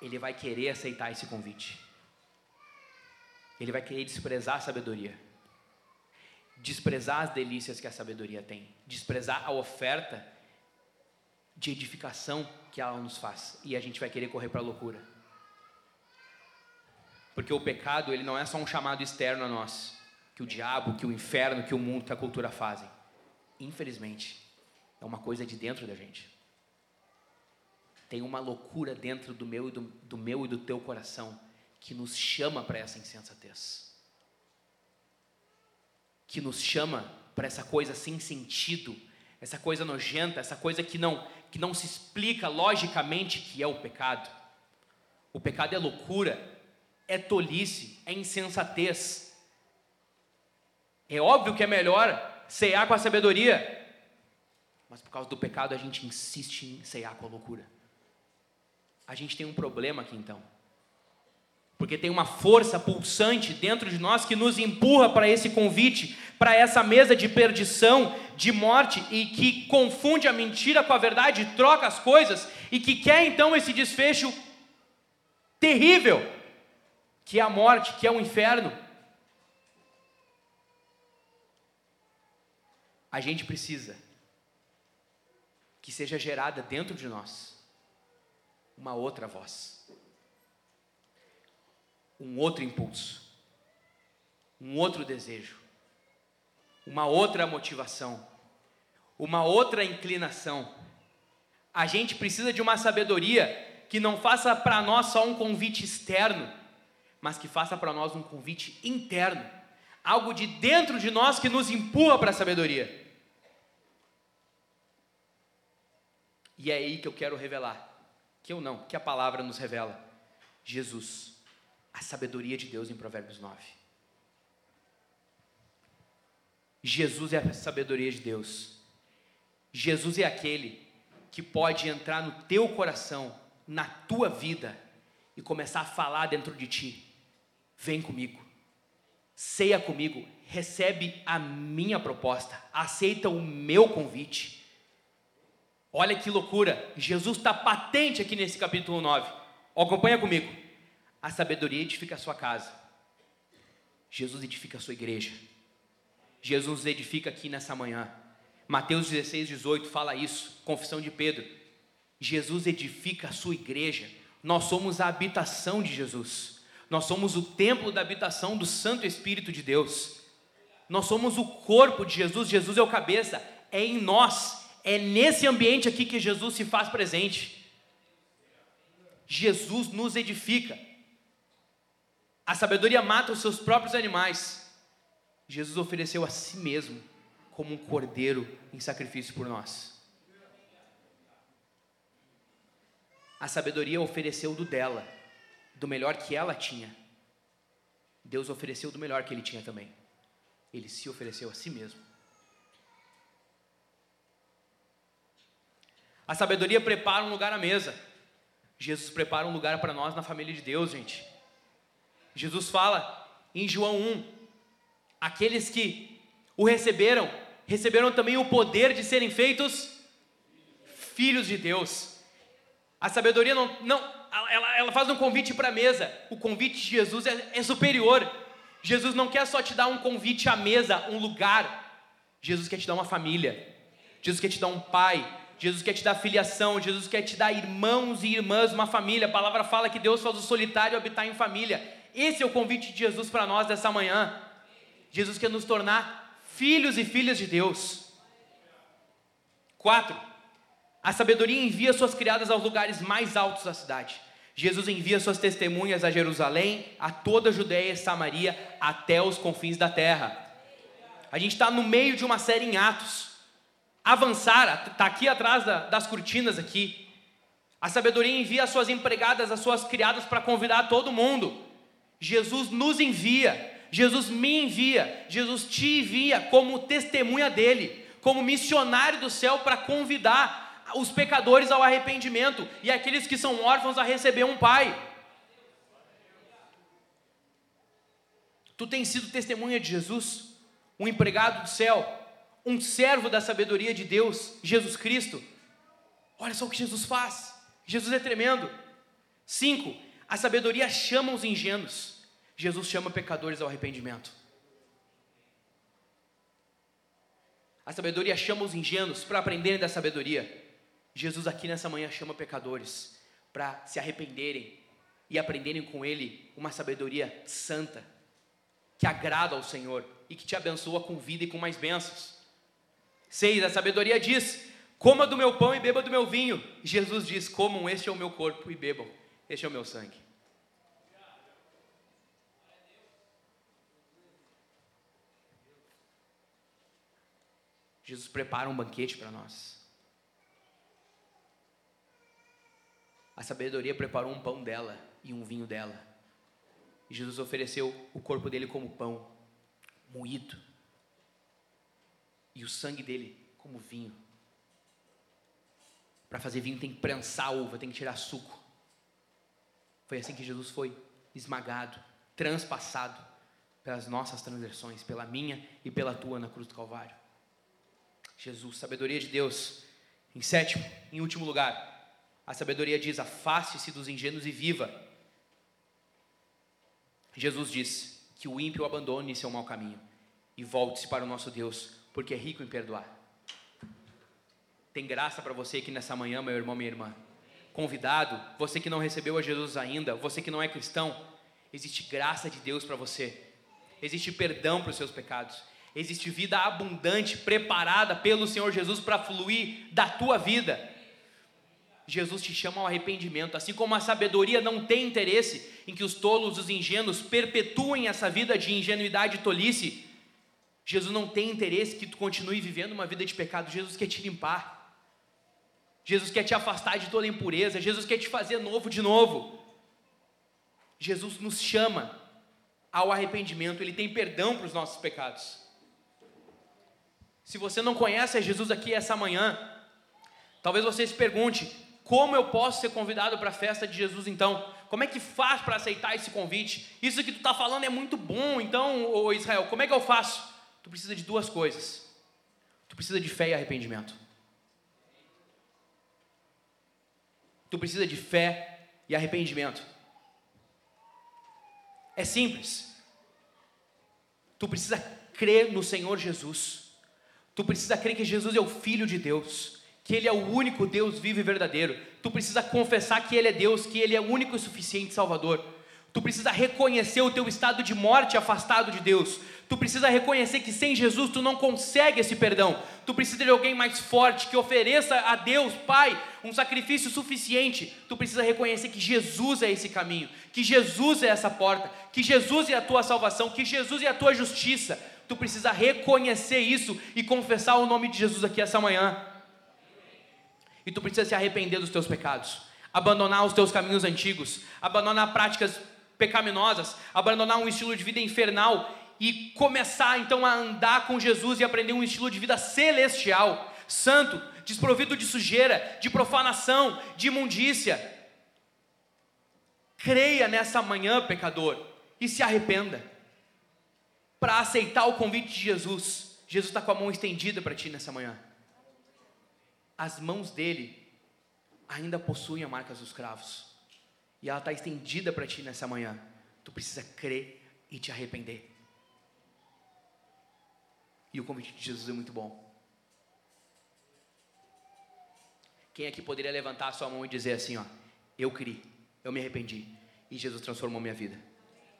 Speaker 1: Ele vai querer aceitar esse convite. Ele vai querer desprezar a sabedoria desprezar as delícias que a sabedoria tem, desprezar a oferta de edificação que ela nos faz, e a gente vai querer correr para a loucura. Porque o pecado, ele não é só um chamado externo a nós, que o diabo, que o inferno, que o mundo, que a cultura fazem. Infelizmente, é uma coisa de dentro da gente. Tem uma loucura dentro do meu e do, do meu e do teu coração que nos chama para essa insensatez que nos chama para essa coisa sem sentido, essa coisa nojenta, essa coisa que não que não se explica logicamente que é o pecado. O pecado é loucura, é tolice, é insensatez. É óbvio que é melhor cear com a sabedoria, mas por causa do pecado a gente insiste em cear com a loucura. A gente tem um problema aqui então porque tem uma força pulsante dentro de nós que nos empurra para esse convite, para essa mesa de perdição, de morte e que confunde a mentira com a verdade, troca as coisas e que quer então esse desfecho terrível, que é a morte, que é o inferno. A gente precisa que seja gerada dentro de nós uma outra voz um outro impulso, um outro desejo, uma outra motivação, uma outra inclinação. A gente precisa de uma sabedoria que não faça para nós só um convite externo, mas que faça para nós um convite interno, algo de dentro de nós que nos empurra para a sabedoria. E é aí que eu quero revelar, que eu não, que a palavra nos revela. Jesus a sabedoria de Deus em Provérbios 9. Jesus é a sabedoria de Deus. Jesus é aquele que pode entrar no teu coração, na tua vida e começar a falar dentro de ti. Vem comigo, ceia comigo, recebe a minha proposta, aceita o meu convite. Olha que loucura, Jesus está patente aqui nesse capítulo 9. Acompanha comigo. A sabedoria edifica a sua casa. Jesus edifica a sua igreja. Jesus edifica aqui nessa manhã. Mateus 16, 18 fala isso, confissão de Pedro. Jesus edifica a sua igreja. Nós somos a habitação de Jesus. Nós somos o templo da habitação do Santo Espírito de Deus. Nós somos o corpo de Jesus. Jesus é o cabeça. É em nós. É nesse ambiente aqui que Jesus se faz presente. Jesus nos edifica. A sabedoria mata os seus próprios animais. Jesus ofereceu a si mesmo como um cordeiro em sacrifício por nós. A sabedoria ofereceu do dela, do melhor que ela tinha. Deus ofereceu do melhor que ele tinha também. Ele se ofereceu a si mesmo. A sabedoria prepara um lugar à mesa. Jesus prepara um lugar para nós na família de Deus, gente. Jesus fala em João 1: aqueles que o receberam, receberam também o poder de serem feitos filhos de Deus. A sabedoria não, não ela, ela faz um convite para a mesa. O convite de Jesus é, é superior. Jesus não quer só te dar um convite à mesa, um lugar. Jesus quer te dar uma família. Jesus quer te dar um pai. Jesus quer te dar filiação. Jesus quer te dar irmãos e irmãs, uma família. A palavra fala que Deus faz o solitário habitar em família. Esse é o convite de Jesus para nós dessa manhã. Jesus quer nos tornar filhos e filhas de Deus. Quatro, a sabedoria envia suas criadas aos lugares mais altos da cidade. Jesus envia suas testemunhas a Jerusalém, a toda a Judéia e Samaria, até os confins da terra. A gente está no meio de uma série em Atos. Avançar, está aqui atrás das cortinas aqui. A sabedoria envia as suas empregadas, as suas criadas para convidar todo mundo. Jesus nos envia, Jesus me envia, Jesus te envia como testemunha dele, como missionário do céu para convidar os pecadores ao arrependimento e aqueles que são órfãos a receber um pai. Tu tens sido testemunha de Jesus, um empregado do céu, um servo da sabedoria de Deus, Jesus Cristo. Olha só o que Jesus faz. Jesus é tremendo. Cinco, a sabedoria chama os ingênuos. Jesus chama pecadores ao arrependimento. A sabedoria chama os ingênuos para aprenderem da sabedoria. Jesus aqui nessa manhã chama pecadores para se arrependerem e aprenderem com Ele uma sabedoria santa, que agrada ao Senhor e que te abençoa com vida e com mais bênçãos. Seis, a sabedoria diz: coma do meu pão e beba do meu vinho. Jesus diz: comam, este é o meu corpo e bebam, este é o meu sangue. Jesus prepara um banquete para nós. A sabedoria preparou um pão dela e um vinho dela. E Jesus ofereceu o corpo dele como pão, moído, e o sangue dele como vinho. Para fazer vinho tem que prensar a uva, tem que tirar suco. Foi assim que Jesus foi esmagado, transpassado pelas nossas transgressões, pela minha e pela tua na cruz do Calvário. Jesus, sabedoria de Deus. Em sétimo, em último lugar, a sabedoria diz: afaste-se dos ingênuos e viva. Jesus diz que o ímpio abandone seu mau caminho e volte-se para o nosso Deus, porque é rico em perdoar. Tem graça para você aqui nessa manhã, meu irmão, minha irmã. Convidado, você que não recebeu a Jesus ainda, você que não é cristão, existe graça de Deus para você, existe perdão para os seus pecados, existe vida abundante preparada pelo Senhor Jesus para fluir da tua vida. Jesus te chama ao arrependimento, assim como a sabedoria não tem interesse em que os tolos, os ingênuos perpetuem essa vida de ingenuidade e tolice. Jesus não tem interesse que tu continue vivendo uma vida de pecado. Jesus quer te limpar. Jesus quer te afastar de toda impureza. Jesus quer te fazer novo de novo. Jesus nos chama ao arrependimento. Ele tem perdão para os nossos pecados. Se você não conhece Jesus aqui essa manhã, talvez você se pergunte: como eu posso ser convidado para a festa de Jesus então? Como é que faz para aceitar esse convite? Isso que tu está falando é muito bom, então, ô Israel, como é que eu faço? Tu precisa de duas coisas. Tu precisa de fé e arrependimento. Tu precisa de fé e arrependimento. É simples. Tu precisa crer no Senhor Jesus. Tu precisa crer que Jesus é o Filho de Deus que Ele é o único Deus vivo e verdadeiro. Tu precisa confessar que Ele é Deus, que Ele é o único e suficiente Salvador. Tu precisa reconhecer o teu estado de morte afastado de Deus. Tu precisa reconhecer que sem Jesus tu não consegue esse perdão. Tu precisa de alguém mais forte que ofereça a Deus, Pai, um sacrifício suficiente. Tu precisa reconhecer que Jesus é esse caminho, que Jesus é essa porta, que Jesus é a tua salvação, que Jesus é a tua justiça. Tu precisa reconhecer isso e confessar o nome de Jesus aqui essa manhã. E tu precisa se arrepender dos teus pecados, abandonar os teus caminhos antigos, abandonar práticas pecaminosas, abandonar um estilo de vida infernal e começar então a andar com Jesus e aprender um estilo de vida celestial, santo, desprovido de sujeira, de profanação, de imundícia. Creia nessa manhã, pecador, e se arrependa. Para aceitar o convite de Jesus, Jesus está com a mão estendida para ti nessa manhã. As mãos dele ainda possuem a marca dos cravos, e ela está estendida para ti nessa manhã. Tu precisa crer e te arrepender. E o convite de Jesus é muito bom. Quem aqui poderia levantar a sua mão e dizer assim, ó, eu criei, eu me arrependi e Jesus transformou minha vida.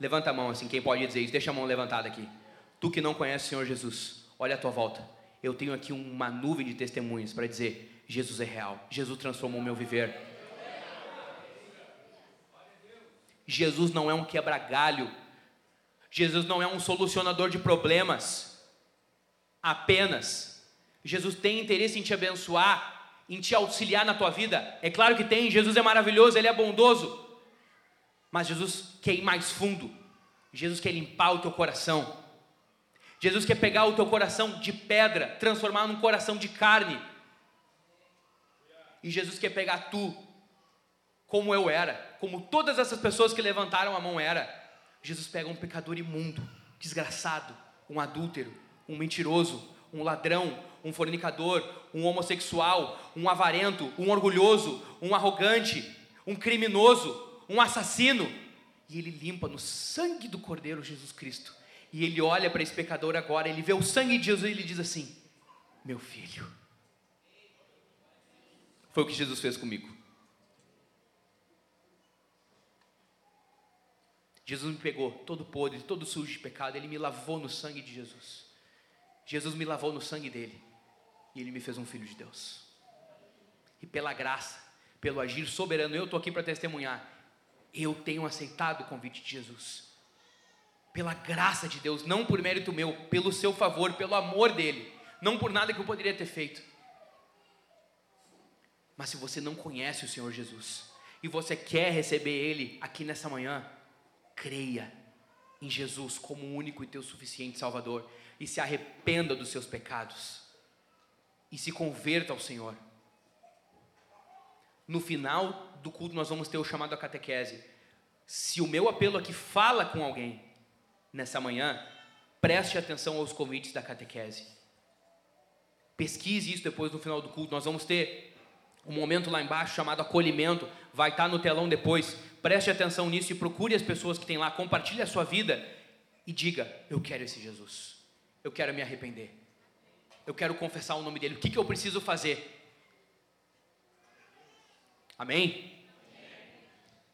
Speaker 1: Levanta a mão assim, quem pode dizer isso? Deixa a mão levantada aqui. Tu que não conhece o Senhor Jesus, olha à tua volta. Eu tenho aqui uma nuvem de testemunhos para dizer: Jesus é real. Jesus transformou o meu viver. Jesus não é um quebra-galho. Jesus não é um solucionador de problemas. Apenas. Jesus tem interesse em te abençoar, em te auxiliar na tua vida. É claro que tem. Jesus é maravilhoso, ele é bondoso. Mas Jesus quer ir mais fundo. Jesus quer limpar o teu coração. Jesus quer pegar o teu coração de pedra, transformar num coração de carne. E Jesus quer pegar tu, como eu era, como todas essas pessoas que levantaram a mão era. Jesus pega um pecador imundo, desgraçado, um adúltero, um mentiroso, um ladrão, um fornicador, um homossexual, um avarento, um orgulhoso, um arrogante, um criminoso, um assassino, e ele limpa no sangue do Cordeiro Jesus Cristo. E ele olha para esse pecador agora, ele vê o sangue de Jesus e ele diz assim: Meu filho. Foi o que Jesus fez comigo. Jesus me pegou todo podre, todo sujo de pecado, ele me lavou no sangue de Jesus. Jesus me lavou no sangue dele e ele me fez um filho de Deus. E pela graça, pelo agir soberano, eu estou aqui para testemunhar eu tenho aceitado o convite de Jesus. Pela graça de Deus, não por mérito meu, pelo seu favor, pelo amor dele, não por nada que eu poderia ter feito. Mas se você não conhece o Senhor Jesus e você quer receber ele aqui nessa manhã, creia em Jesus como o único e teu suficiente Salvador e se arrependa dos seus pecados e se converta ao Senhor. No final do culto nós vamos ter o chamado a catequese. Se o meu apelo aqui fala com alguém nessa manhã, preste atenção aos convites da catequese. Pesquise isso depois no final do culto. Nós vamos ter um momento lá embaixo chamado acolhimento, vai estar no telão depois. Preste atenção nisso e procure as pessoas que tem lá, compartilhe a sua vida e diga: Eu quero esse Jesus. Eu quero me arrepender. Eu quero confessar o nome dele. O que, que eu preciso fazer? Amém?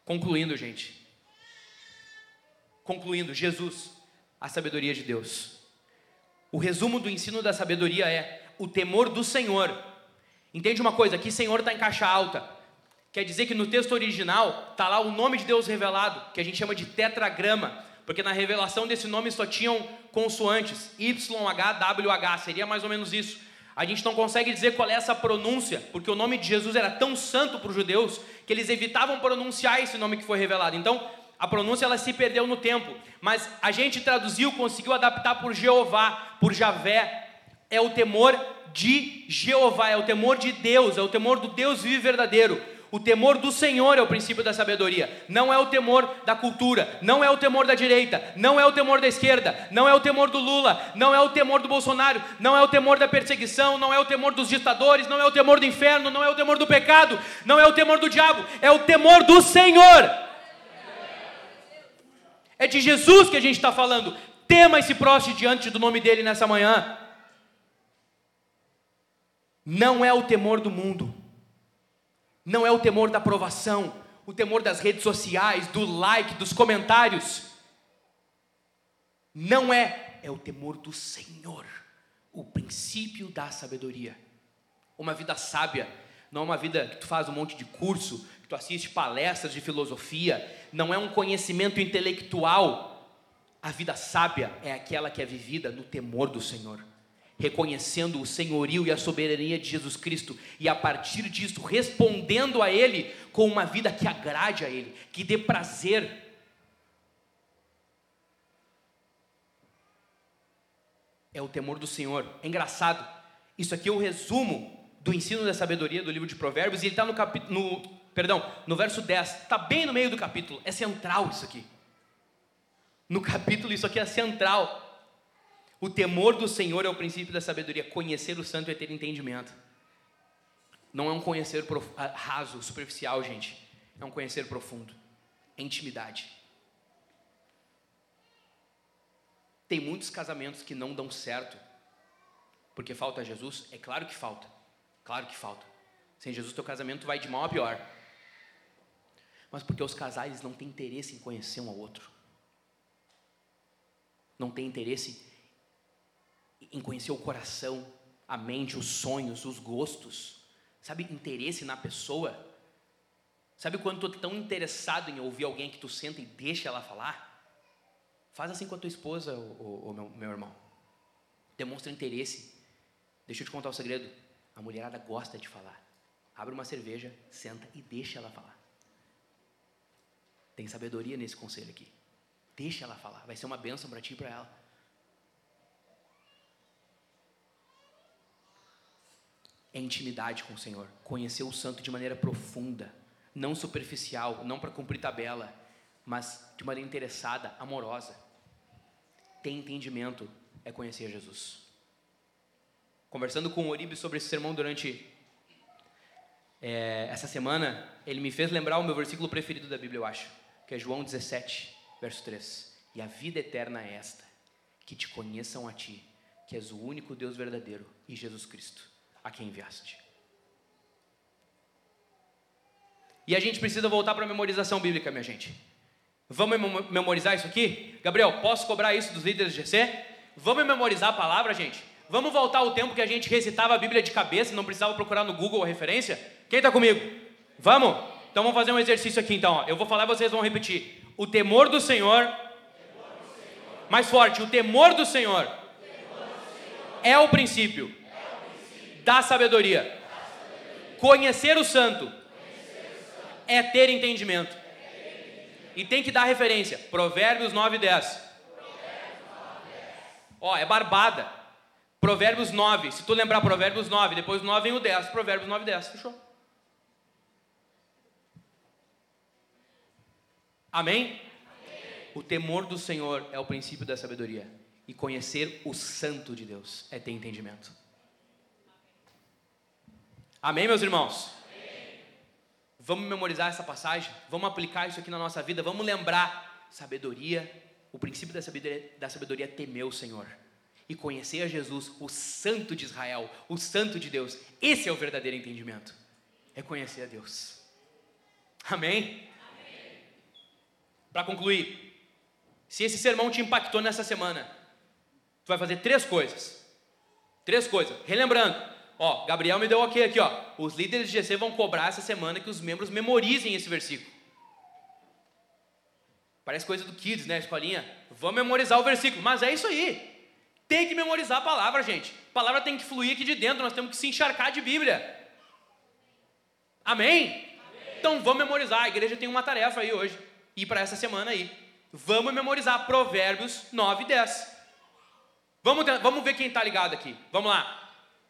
Speaker 1: Concluindo, gente. Concluindo, Jesus, a sabedoria de Deus. O resumo do ensino da sabedoria é o temor do Senhor. Entende uma coisa? Aqui Senhor está em caixa alta. Quer dizer que no texto original está lá o nome de Deus revelado, que a gente chama de tetragrama, porque na revelação desse nome só tinham consoantes, YHWH, seria mais ou menos isso. A gente não consegue dizer qual é essa pronúncia, porque o nome de Jesus era tão santo para os judeus que eles evitavam pronunciar esse nome que foi revelado. Então, a pronúncia ela se perdeu no tempo, mas a gente traduziu, conseguiu adaptar por Jeová, por Javé. É o temor de Jeová, é o temor de Deus, é o temor do Deus vivo e verdadeiro. O temor do Senhor é o princípio da sabedoria, não é o temor da cultura, não é o temor da direita, não é o temor da esquerda, não é o temor do Lula, não é o temor do Bolsonaro, não é o temor da perseguição, não é o temor dos ditadores, não é o temor do inferno, não é o temor do pecado, não é o temor do diabo, é o temor do Senhor. É de Jesus que a gente está falando. Tema esse proste diante do nome dele nessa manhã. Não é o temor do mundo não é o temor da aprovação, o temor das redes sociais, do like, dos comentários. Não é, é o temor do Senhor, o princípio da sabedoria. Uma vida sábia, não é uma vida que tu faz um monte de curso, que tu assiste palestras de filosofia, não é um conhecimento intelectual, A vida sábia é aquela que é vivida no temor do Senhor, reconhecendo o senhorio e a soberania de Jesus Cristo e a partir disso respondendo a Ele com uma vida que agrade a Ele, que dê prazer. É o temor do Senhor. É engraçado. Isso aqui é o resumo do ensino da sabedoria do livro de Provérbios e ele está no capítulo, perdão, no verso 10. Está bem no meio do capítulo. É central isso aqui no capítulo, isso aqui é central. O temor do Senhor é o princípio da sabedoria. Conhecer o santo é ter entendimento. Não é um conhecer raso, superficial, gente. É um conhecer profundo. É intimidade. Tem muitos casamentos que não dão certo porque falta Jesus? É claro que falta. Claro que falta. Sem Jesus, teu casamento vai de mal a pior. Mas porque os casais não têm interesse em conhecer um ao outro não tem interesse em conhecer o coração, a mente, os sonhos, os gostos, sabe, interesse na pessoa. Sabe quando tu é tão interessado em ouvir alguém que tu senta e deixa ela falar? Faz assim com a tua esposa, o, meu, meu irmão. Demonstra interesse. Deixa eu te contar o um segredo. A mulherada gosta de falar. Abre uma cerveja, senta e deixa ela falar. Tem sabedoria nesse conselho aqui. Deixa ela falar, vai ser uma bênção para ti e para ela. É intimidade com o Senhor, conhecer o santo de maneira profunda, não superficial, não para cumprir tabela, mas de maneira interessada, amorosa. Ter entendimento é conhecer Jesus. Conversando com o Oribe sobre esse sermão durante é, essa semana, ele me fez lembrar o meu versículo preferido da Bíblia, eu acho, que é João 17. Verso 3: E a vida eterna é esta, que te conheçam a ti, que és o único Deus verdadeiro, e Jesus Cristo, a quem enviaste. E a gente precisa voltar para a memorização bíblica, minha gente. Vamos memorizar isso aqui? Gabriel, posso cobrar isso dos líderes de GC? Vamos memorizar a palavra, gente? Vamos voltar ao tempo que a gente recitava a Bíblia de cabeça, não precisava procurar no Google a referência? Quem está comigo? Vamos? Então vamos fazer um exercício aqui então. Eu vou falar e vocês vão repetir. O temor do Senhor, mais forte, o temor do Senhor, é o princípio, da, sabedoria. Conhecer o santo, é ter entendimento. E tem que dar referência. Provérbios 9 e 10. Ó, é barbada. Provérbios 9. Se tu lembrar Provérbios 9, depois 9 vem o 10. Provérbios 9 e 10. Fechou? Amém? O temor do Senhor é o princípio da sabedoria. E conhecer o santo de Deus é ter entendimento. Amém, meus irmãos? Amém. Vamos memorizar essa passagem? Vamos aplicar isso aqui na nossa vida? Vamos lembrar sabedoria. O princípio da sabedoria, da sabedoria é temer o Senhor e conhecer a Jesus, o Santo de Israel, o Santo de Deus. Esse é o verdadeiro entendimento. É conhecer a Deus. Amém? Para concluir, se esse sermão te impactou nessa semana, tu vai fazer três coisas. Três coisas. Relembrando, ó, Gabriel me deu ok aqui, ó. Os líderes de GC vão cobrar essa semana que os membros memorizem esse versículo. Parece coisa do Kids, né, escolinha? Vamos memorizar o versículo, mas é isso aí. Tem que memorizar a palavra, gente. A palavra tem que fluir aqui de dentro, nós temos que se encharcar de Bíblia. Amém? Amém. Então vamos memorizar. A igreja tem uma tarefa aí hoje e para essa semana aí. Vamos memorizar Provérbios 9 e 10. Vamos, vamos ver quem está ligado aqui. Vamos lá.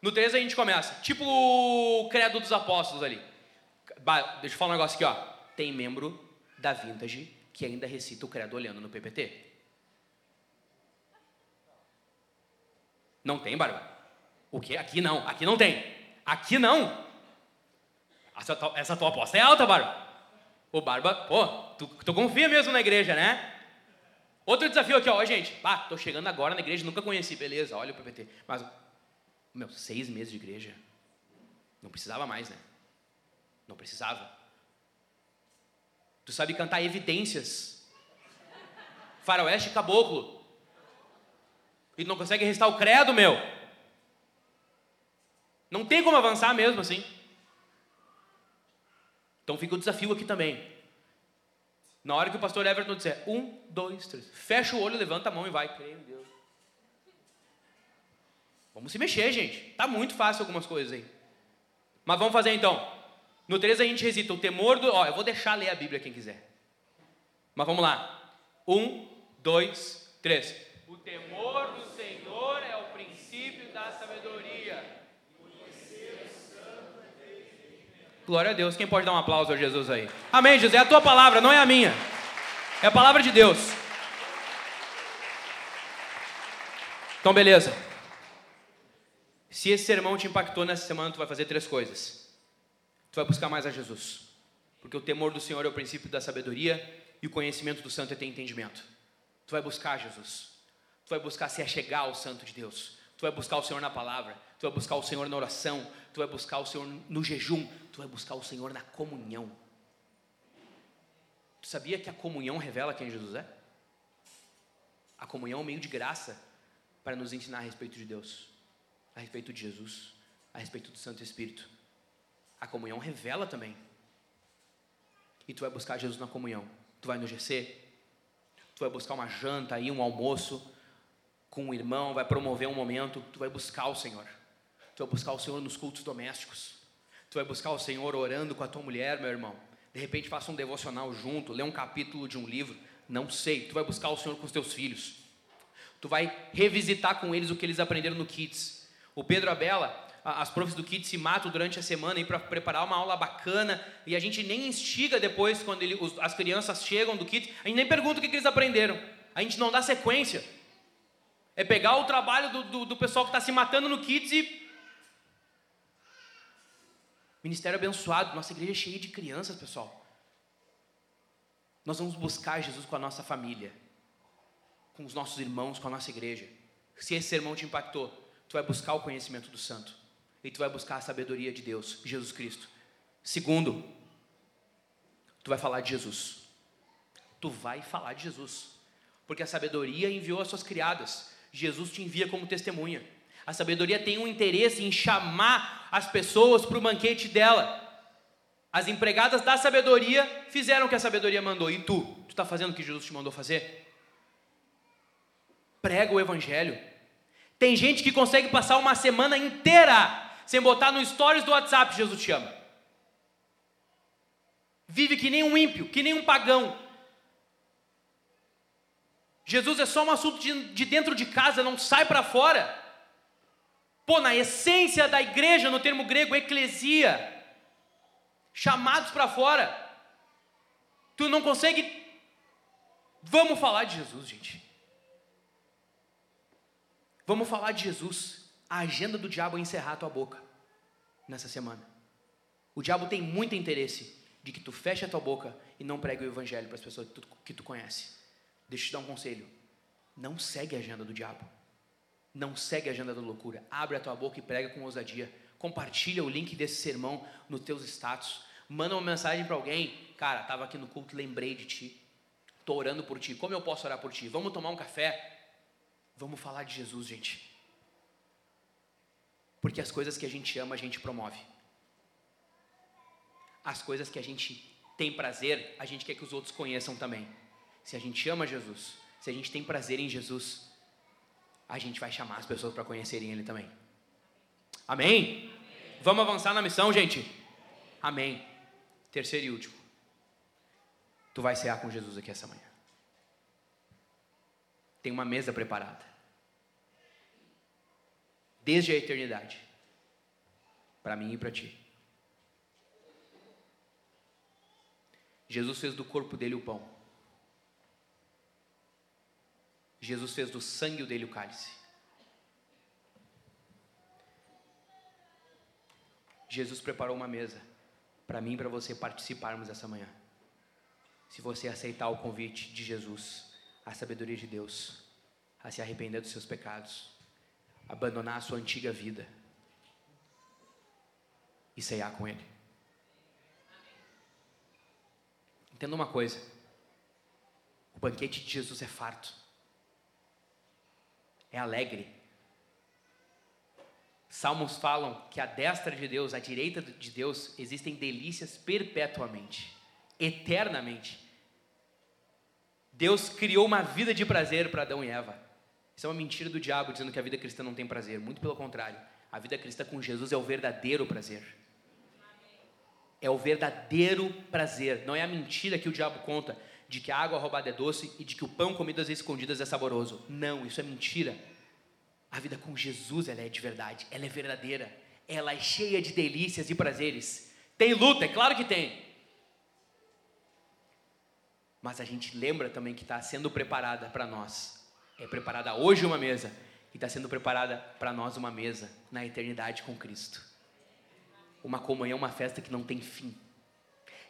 Speaker 1: No 13 a gente começa. Tipo o credo dos apóstolos ali. Deixa eu falar um negócio aqui, ó. Tem membro da Vintage que ainda recita o credo olhando no PPT. Não tem, Bárbara? O quê? Aqui não. Aqui não tem. Aqui não. Essa, essa tua aposta é alta, Bárbara. O Barba, pô, tu, tu confia mesmo na igreja, né? Outro desafio aqui, ó, gente. Ah, tô chegando agora na igreja, nunca conheci, beleza, olha o PPT. Mas, meu, seis meses de igreja. Não precisava mais, né? Não precisava. Tu sabe cantar evidências. Faroeste caboclo. E não consegue restar o credo, meu. Não tem como avançar mesmo assim. Então fica o desafio aqui também. Na hora que o pastor Everton disser um, dois, três, fecha o olho, levanta a mão e vai. Creio em Deus. Vamos se mexer, gente. Tá muito fácil algumas coisas aí. Mas vamos fazer então. No 3 a gente recita o temor do. Ó, eu vou deixar ler a Bíblia quem quiser. Mas vamos lá. Um, dois, três. O temor do Senhor é o princípio da sabedoria. Glória a Deus. Quem pode dar um aplauso a Jesus aí? Amém, Jesus. É a tua palavra, não é a minha. É a palavra de Deus. Então, beleza. Se esse sermão te impactou nessa semana, tu vai fazer três coisas. Tu vai buscar mais a Jesus. Porque o temor do Senhor é o princípio da sabedoria e o conhecimento do santo é ter entendimento. Tu vai buscar Jesus. Tu vai buscar se achegar ao santo de Deus. Tu vai buscar o Senhor na palavra. Tu vai buscar o Senhor na oração. Tu vai buscar o Senhor no jejum. Tu vai buscar o Senhor na comunhão. Tu sabia que a comunhão revela quem Jesus é? A comunhão é um meio de graça para nos ensinar a respeito de Deus, a respeito de Jesus, a respeito do Santo Espírito. A comunhão revela também. E tu vai buscar Jesus na comunhão. Tu vai no GC, tu vai buscar uma janta aí, um almoço com um irmão, vai promover um momento, tu vai buscar o Senhor. Tu vai buscar o Senhor nos cultos domésticos. Tu vai buscar o Senhor orando com a tua mulher, meu irmão. De repente faça um devocional junto, lê um capítulo de um livro, não sei. Tu vai buscar o Senhor com os teus filhos. Tu vai revisitar com eles o que eles aprenderam no Kids. O Pedro Abela, as profs do Kit se matam durante a semana para preparar uma aula bacana e a gente nem instiga depois quando ele, os, as crianças chegam do Kit, a gente nem pergunta o que, que, eles aprenderam, a gente não dá sequência. É pegar o trabalho do, do, do pessoal que está se matando no Kids e. Ministério abençoado, nossa igreja é cheia de crianças, pessoal. Nós vamos buscar Jesus com a nossa família, com os nossos irmãos, com a nossa igreja. Se esse sermão te impactou, tu vai buscar o conhecimento do santo e tu vai buscar a sabedoria de Deus, Jesus Cristo. Segundo, tu vai falar de Jesus. Tu vai falar de Jesus. Porque a sabedoria enviou as suas criadas. Jesus te envia como testemunha. A sabedoria tem um interesse em chamar as pessoas para o banquete dela. As empregadas da sabedoria fizeram o que a sabedoria mandou. E tu? Tu está fazendo o que Jesus te mandou fazer? Prega o evangelho. Tem gente que consegue passar uma semana inteira sem botar no stories do WhatsApp, Jesus te ama. Vive que nem um ímpio, que nem um pagão. Jesus é só um assunto de, de dentro de casa, não sai para fora. Pô, na essência da igreja, no termo grego, eclesia, chamados para fora. Tu não consegue. Vamos falar de Jesus, gente. Vamos falar de Jesus a agenda do diabo é encerrar a tua boca nessa semana. O diabo tem muito interesse de que tu feche a tua boca e não pregue o evangelho para as pessoas que tu, que tu conhece. Deixa eu te dar um conselho. Não segue a agenda do diabo. Não segue a agenda da loucura. Abre a tua boca e prega com ousadia. Compartilha o link desse sermão nos teus status. Manda uma mensagem para alguém. Cara, estava aqui no culto, lembrei de ti. Estou orando por ti. Como eu posso orar por ti? Vamos tomar um café? Vamos falar de Jesus, gente. Porque as coisas que a gente ama, a gente promove. As coisas que a gente tem prazer, a gente quer que os outros conheçam também. Se a gente ama Jesus, se a gente tem prazer em Jesus, a gente vai chamar as pessoas para conhecerem Ele também. Amém? Amém? Vamos avançar na missão, gente? Amém. Terceiro e último. Tu vai cear com Jesus aqui essa manhã. Tem uma mesa preparada desde a eternidade, para mim e para ti. Jesus fez do corpo dele o pão. Jesus fez do sangue dele o cálice. Jesus preparou uma mesa para mim e para você participarmos essa manhã. Se você aceitar o convite de Jesus, a sabedoria de Deus, a se arrepender dos seus pecados, abandonar a sua antiga vida e ceiar com Ele. Entenda uma coisa: o banquete de Jesus é farto, é alegre. Salmos falam que à destra de Deus, à direita de Deus, existem delícias perpetuamente, eternamente. Deus criou uma vida de prazer para Adão e Eva. Isso é uma mentira do diabo dizendo que a vida cristã não tem prazer. Muito pelo contrário. A vida cristã com Jesus é o verdadeiro prazer. É o verdadeiro prazer. Não é a mentira que o diabo conta de que a água roubada é doce e de que o pão comido às escondidas é saboroso. Não, isso é mentira. A vida com Jesus ela é de verdade, ela é verdadeira, ela é cheia de delícias e prazeres. Tem luta, é claro que tem. Mas a gente lembra também que está sendo preparada para nós é preparada hoje uma mesa e está sendo preparada para nós uma mesa na eternidade com Cristo. Uma comunhão, uma festa que não tem fim,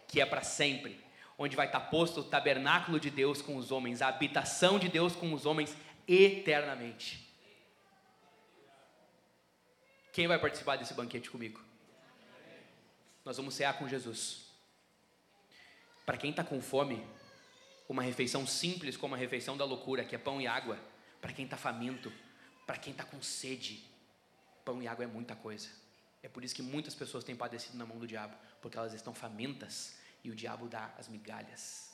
Speaker 1: que é para sempre, onde vai estar tá posto o tabernáculo de Deus com os homens, a habitação de Deus com os homens eternamente. Quem vai participar desse banquete comigo? Nós vamos cear com Jesus. Para quem está com fome, uma refeição simples como a refeição da loucura, que é pão e água, para quem está faminto, para quem está com sede, pão e água é muita coisa. É por isso que muitas pessoas têm padecido na mão do diabo, porque elas estão famintas e o diabo dá as migalhas.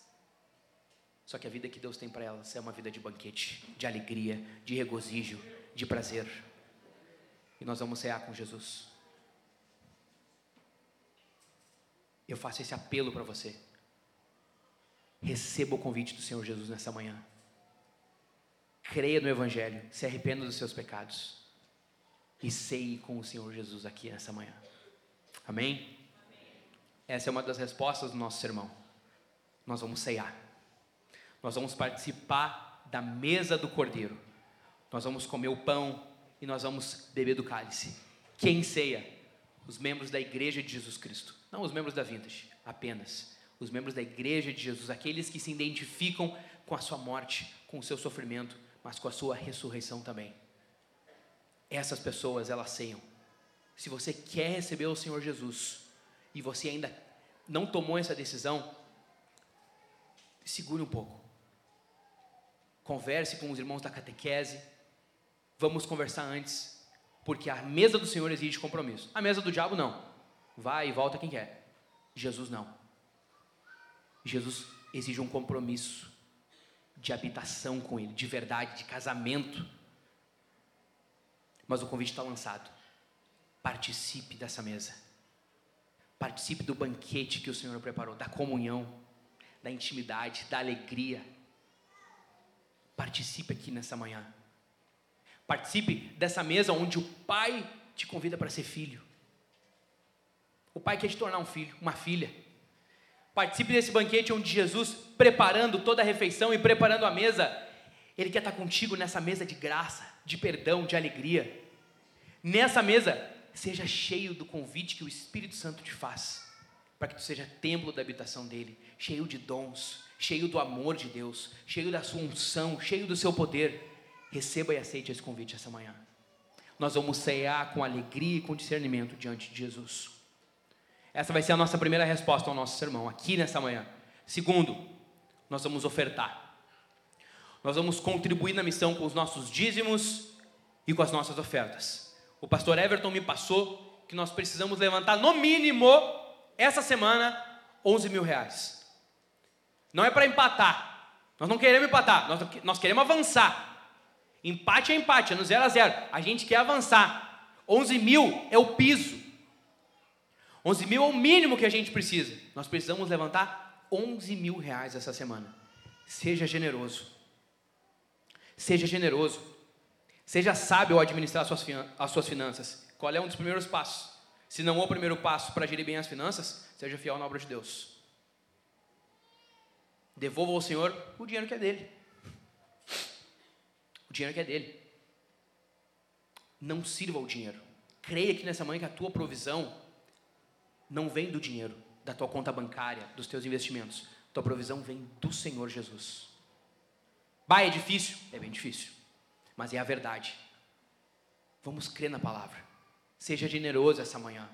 Speaker 1: Só que a vida que Deus tem para elas é uma vida de banquete, de alegria, de regozijo, de prazer. E nós vamos cear com Jesus. Eu faço esse apelo para você. Receba o convite do Senhor Jesus nessa manhã. Creia no Evangelho, se arrependa dos seus pecados e ceie com o Senhor Jesus aqui nessa manhã. Amém? Essa é uma das respostas do nosso sermão. Nós vamos ceiar. Nós vamos participar da mesa do Cordeiro. Nós vamos comer o pão e nós vamos beber do cálice. Quem ceia? Os membros da igreja de Jesus Cristo. Não os membros da Vintage, apenas os membros da igreja de Jesus, aqueles que se identificam com a sua morte, com o seu sofrimento, mas com a sua ressurreição também. Essas pessoas, elas ceiam. Se você quer receber o Senhor Jesus e você ainda não tomou essa decisão, segure um pouco. Converse com os irmãos da catequese. Vamos conversar antes, porque a mesa do Senhor exige compromisso. A mesa do diabo não. Vai e volta quem quer. Jesus não. Jesus exige um compromisso de habitação com Ele, de verdade, de casamento. Mas o convite está lançado. Participe dessa mesa. Participe do banquete que o Senhor preparou, da comunhão, da intimidade, da alegria. Participe aqui nessa manhã. Participe dessa mesa onde o Pai te convida para ser filho. O Pai quer te tornar um filho, uma filha. Participe desse banquete onde Jesus, preparando toda a refeição e preparando a mesa, Ele quer estar contigo nessa mesa de graça, de perdão, de alegria. Nessa mesa, seja cheio do convite que o Espírito Santo te faz, para que tu seja templo da habitação dele, cheio de dons, cheio do amor de Deus, cheio da sua unção, cheio do seu poder. Receba e aceite esse convite essa manhã. Nós vamos cear com alegria e com discernimento diante de Jesus. Essa vai ser a nossa primeira resposta ao nosso sermão, aqui nessa manhã. Segundo, nós vamos ofertar. Nós vamos contribuir na missão com os nossos dízimos e com as nossas ofertas. O pastor Everton me passou que nós precisamos levantar, no mínimo, essa semana, 11 mil reais. Não é para empatar. Nós não queremos empatar, nós, nós queremos avançar. Empate é empate, é no 0 a 0. A gente quer avançar. 11 mil é o piso. 11 mil é o mínimo que a gente precisa. Nós precisamos levantar 11 mil reais essa semana. Seja generoso. Seja generoso. Seja sábio ao administrar as suas, as suas finanças. Qual é um dos primeiros passos? Se não é o primeiro passo para gerir bem as finanças, seja fiel na obra de Deus. Devolva ao Senhor o dinheiro que é dele. O dinheiro que é dele. Não sirva o dinheiro. Creia que nessa manhã que a tua provisão não vem do dinheiro, da tua conta bancária, dos teus investimentos. Tua provisão vem do Senhor Jesus. Bah, é difícil? É bem difícil. Mas é a verdade. Vamos crer na palavra. Seja generoso essa manhã.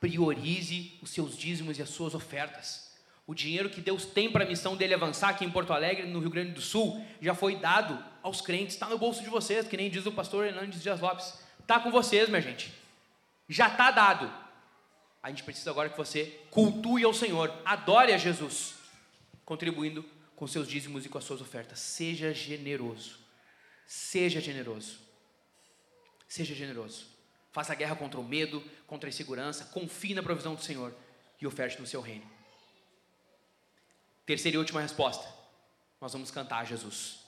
Speaker 1: Priorize os seus dízimos e as suas ofertas. O dinheiro que Deus tem para a missão dele avançar aqui em Porto Alegre, no Rio Grande do Sul, já foi dado aos crentes, está no bolso de vocês, que nem diz o pastor Hernandes Dias Lopes. Está com vocês, minha gente. Já está dado. A gente precisa agora que você cultue ao Senhor, adore a Jesus, contribuindo com seus dízimos e com as suas ofertas. Seja generoso. Seja generoso. Seja generoso. Faça guerra contra o medo, contra a insegurança. Confie na provisão do Senhor e oferte no seu reino. Terceira e última resposta. Nós vamos cantar a Jesus.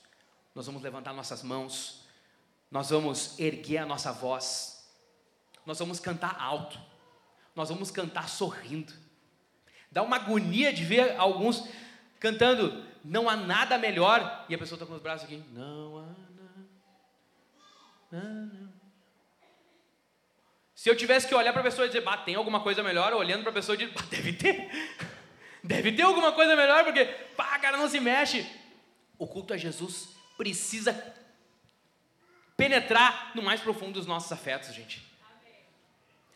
Speaker 1: Nós vamos levantar nossas mãos. Nós vamos erguer a nossa voz. Nós vamos cantar alto. Nós vamos cantar sorrindo. Dá uma agonia de ver alguns cantando não há nada melhor e a pessoa está com os braços aqui. Não há nada. Se eu tivesse que olhar para a pessoa e dizer, bah, tem alguma coisa melhor, olhando para a pessoa e dizer, deve ter. Deve ter alguma coisa melhor, porque, pá, cara não se mexe. O culto a Jesus precisa penetrar no mais profundo dos nossos afetos, gente.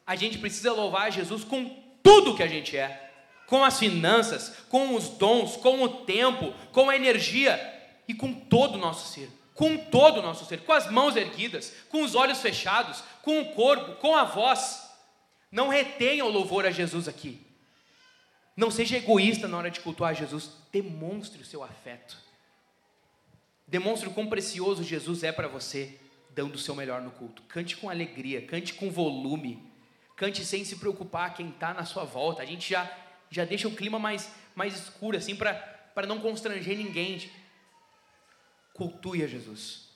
Speaker 1: A gente precisa louvar Jesus com tudo que a gente é com as finanças, com os dons, com o tempo, com a energia e com todo o nosso ser. Com todo o nosso ser, com as mãos erguidas, com os olhos fechados, com o corpo, com a voz. Não retenha o louvor a Jesus aqui. Não seja egoísta na hora de cultuar Jesus. Demonstre o seu afeto. Demonstre o quão precioso Jesus é para você, dando o seu melhor no culto. Cante com alegria, cante com volume, cante sem se preocupar quem está na sua volta. A gente já já deixa o clima mais, mais escuro, assim, para não constranger ninguém. Cultue a Jesus.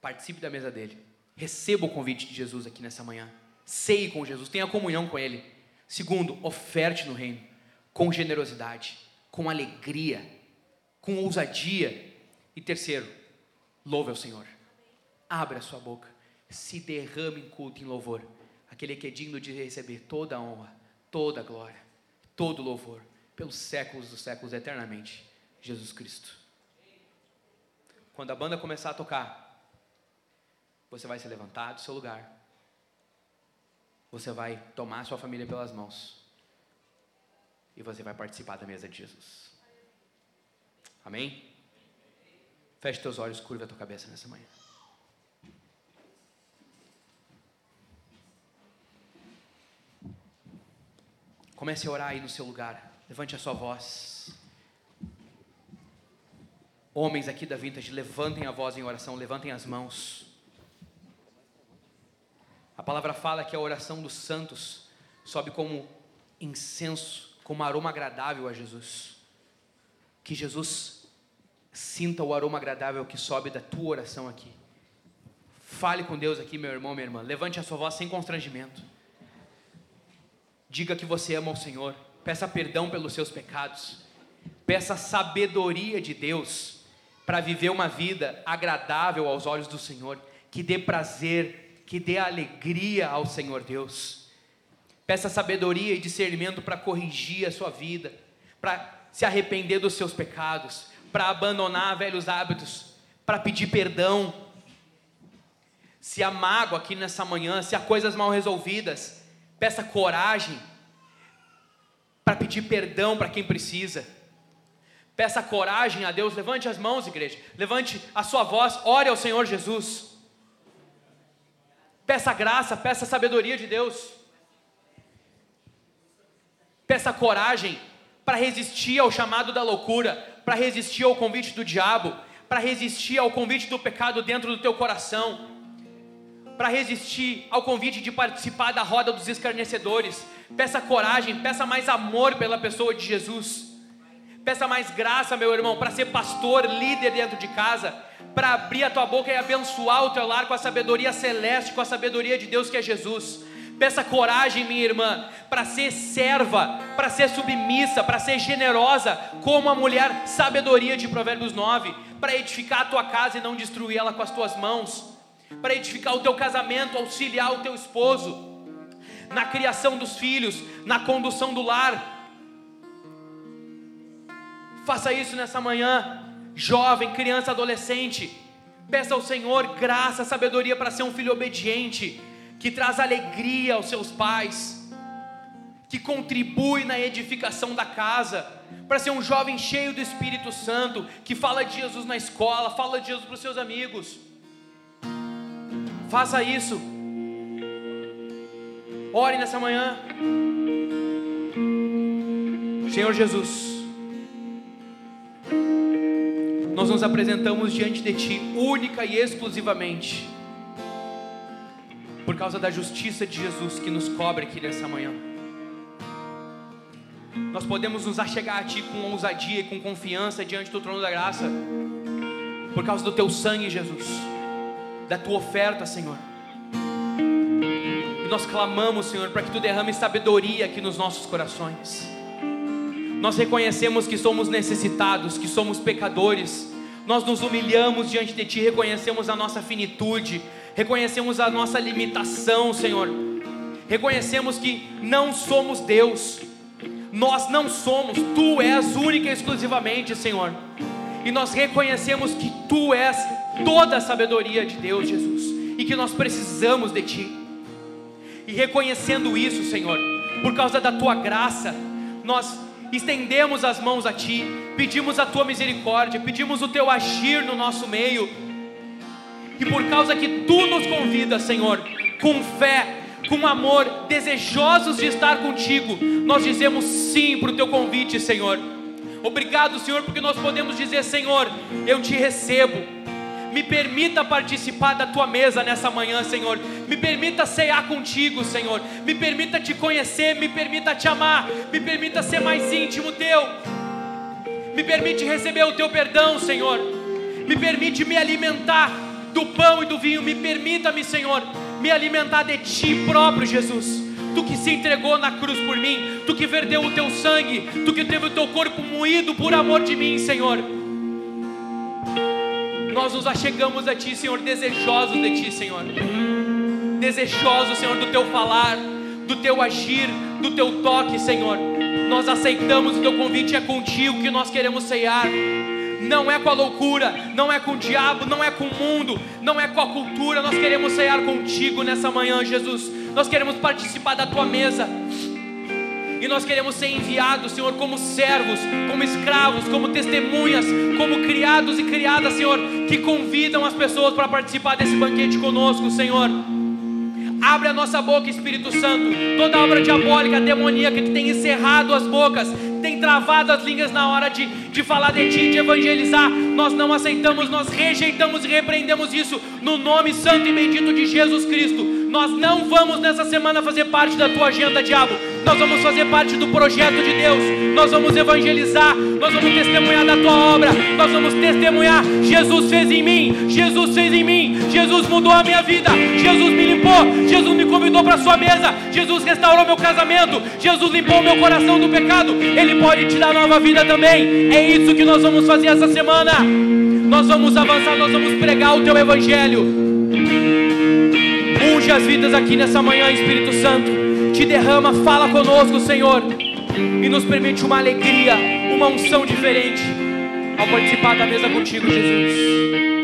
Speaker 1: Participe da mesa dele. Receba o convite de Jesus aqui nessa manhã. Ceie com Jesus, tenha comunhão com ele. Segundo, oferte no reino, com generosidade, com alegria, com ousadia. E terceiro, louve ao Senhor. Abra a sua boca, se derrame em culto, em louvor. Aquele que é digno de receber toda a honra, toda a glória todo louvor, pelos séculos dos séculos, eternamente. Jesus Cristo. Quando a banda começar a tocar, você vai se levantar do seu lugar, você vai tomar sua família pelas mãos e você vai participar da mesa de Jesus. Amém? Feche teus olhos, curva a tua cabeça nessa manhã. Comece a orar aí no seu lugar. Levante a sua voz. Homens aqui da Vintage, levantem a voz em oração, levantem as mãos. A palavra fala que a oração dos santos sobe como incenso, como aroma agradável a Jesus. Que Jesus sinta o aroma agradável que sobe da tua oração aqui. Fale com Deus aqui, meu irmão, minha irmã. Levante a sua voz sem constrangimento. Diga que você ama o Senhor. Peça perdão pelos seus pecados. Peça sabedoria de Deus para viver uma vida agradável aos olhos do Senhor, que dê prazer, que dê alegria ao Senhor Deus. Peça sabedoria e discernimento para corrigir a sua vida, para se arrepender dos seus pecados, para abandonar velhos hábitos, para pedir perdão. Se há mágoa aqui nessa manhã, se há coisas mal resolvidas, peça coragem para pedir perdão para quem precisa. Peça coragem a Deus, levante as mãos, igreja, levante a sua voz, ore ao Senhor Jesus. Peça graça, peça sabedoria de Deus. Peça coragem para resistir ao chamado da loucura, para resistir ao convite do diabo, para resistir ao convite do pecado dentro do teu coração para resistir ao convite de participar da roda dos escarnecedores. Peça coragem, peça mais amor pela pessoa de Jesus. Peça mais graça, meu irmão, para ser pastor, líder dentro de casa, para abrir a tua boca e abençoar o teu lar com a sabedoria celeste, com a sabedoria de Deus que é Jesus. Peça coragem, minha irmã, para ser serva, para ser submissa, para ser generosa, como a mulher sabedoria de Provérbios 9, para edificar a tua casa e não destruir ela com as tuas mãos para edificar o teu casamento, auxiliar o teu esposo, na criação dos filhos, na condução do lar. Faça isso nessa manhã, jovem, criança, adolescente. Peça ao Senhor graça, sabedoria para ser um filho obediente, que traz alegria aos seus pais, que contribui na edificação da casa, para ser um jovem cheio do Espírito Santo, que fala de Jesus na escola, fala de Jesus para os seus amigos. Faça isso. Ore nessa manhã. Senhor Jesus. nós nos apresentamos diante de Ti, única e exclusivamente, por causa da justiça de Jesus que nos cobre aqui nessa manhã. Nós podemos nos achegar a Ti com ousadia e com confiança diante do trono da graça, por causa do Teu sangue, Jesus, da Tua oferta, Senhor. E nós clamamos, Senhor, para que Tu derrame sabedoria aqui nos nossos corações. Nós reconhecemos que somos necessitados, que somos pecadores. Nós nos humilhamos diante de Ti, reconhecemos a nossa finitude, reconhecemos a nossa limitação, Senhor. Reconhecemos que não somos Deus, nós não somos, Tu és única e exclusivamente, Senhor. E nós reconhecemos que Tu és toda a sabedoria de Deus, Jesus, e que nós precisamos de Ti. E reconhecendo isso, Senhor, por causa da Tua graça, nós estendemos as mãos a Ti, pedimos a Tua misericórdia, pedimos o Teu agir no nosso meio, e por causa que Tu nos convidas, Senhor, com fé, com amor, desejosos de estar contigo, nós dizemos sim para o Teu convite, Senhor. Obrigado, Senhor, porque nós podemos dizer, Senhor, eu te recebo me permita participar da tua mesa nessa manhã, Senhor. Me permita cear contigo, Senhor. Me permita te conhecer, me permita te amar, me permita ser mais íntimo teu. Me permite receber o teu perdão, Senhor. Me permite me alimentar do pão e do vinho. Me permita-me, Senhor, me alimentar de ti próprio, Jesus. Tu que se entregou na cruz por mim, tu que verdeu o teu sangue, tu que teve o teu corpo moído por amor de mim, Senhor. Nós nos achegamos a Ti, Senhor, desejosos de Ti, Senhor. Desejosos, Senhor, do Teu falar, do Teu agir, do Teu toque, Senhor. Nós aceitamos o Teu convite, é contigo que nós queremos ceiar. Não é com a loucura, não é com o diabo, não é com o mundo, não é com a cultura. Nós queremos ceiar contigo nessa manhã, Jesus. Nós queremos participar da tua mesa e nós queremos ser enviados, Senhor, como servos, como escravos, como testemunhas, como criados e criadas, Senhor, que convidam as pessoas para participar desse banquete conosco, Senhor. Abre a nossa boca, Espírito Santo. Toda obra diabólica, demoníaca que tem encerrado as bocas, tem travado as línguas na hora de, de falar de Ti, de evangelizar. Nós não aceitamos, nós rejeitamos e repreendemos isso no nome santo e bendito de Jesus Cristo. Nós não vamos nessa semana fazer parte da tua agenda, diabo nós vamos fazer parte do projeto de Deus, nós vamos evangelizar, nós vamos testemunhar da tua obra, nós vamos testemunhar. Jesus fez em mim, Jesus fez em mim, Jesus mudou a minha vida, Jesus me limpou, Jesus me convidou para a sua mesa, Jesus restaurou meu casamento, Jesus limpou meu coração do pecado, Ele pode te dar nova vida também. É isso que nós vamos fazer essa semana. Nós vamos avançar, nós vamos pregar o teu evangelho. Unge as vidas aqui nessa manhã, Espírito Santo te derrama, fala conosco, Senhor, e nos permite uma alegria, uma unção diferente ao participar da mesa contigo, Jesus.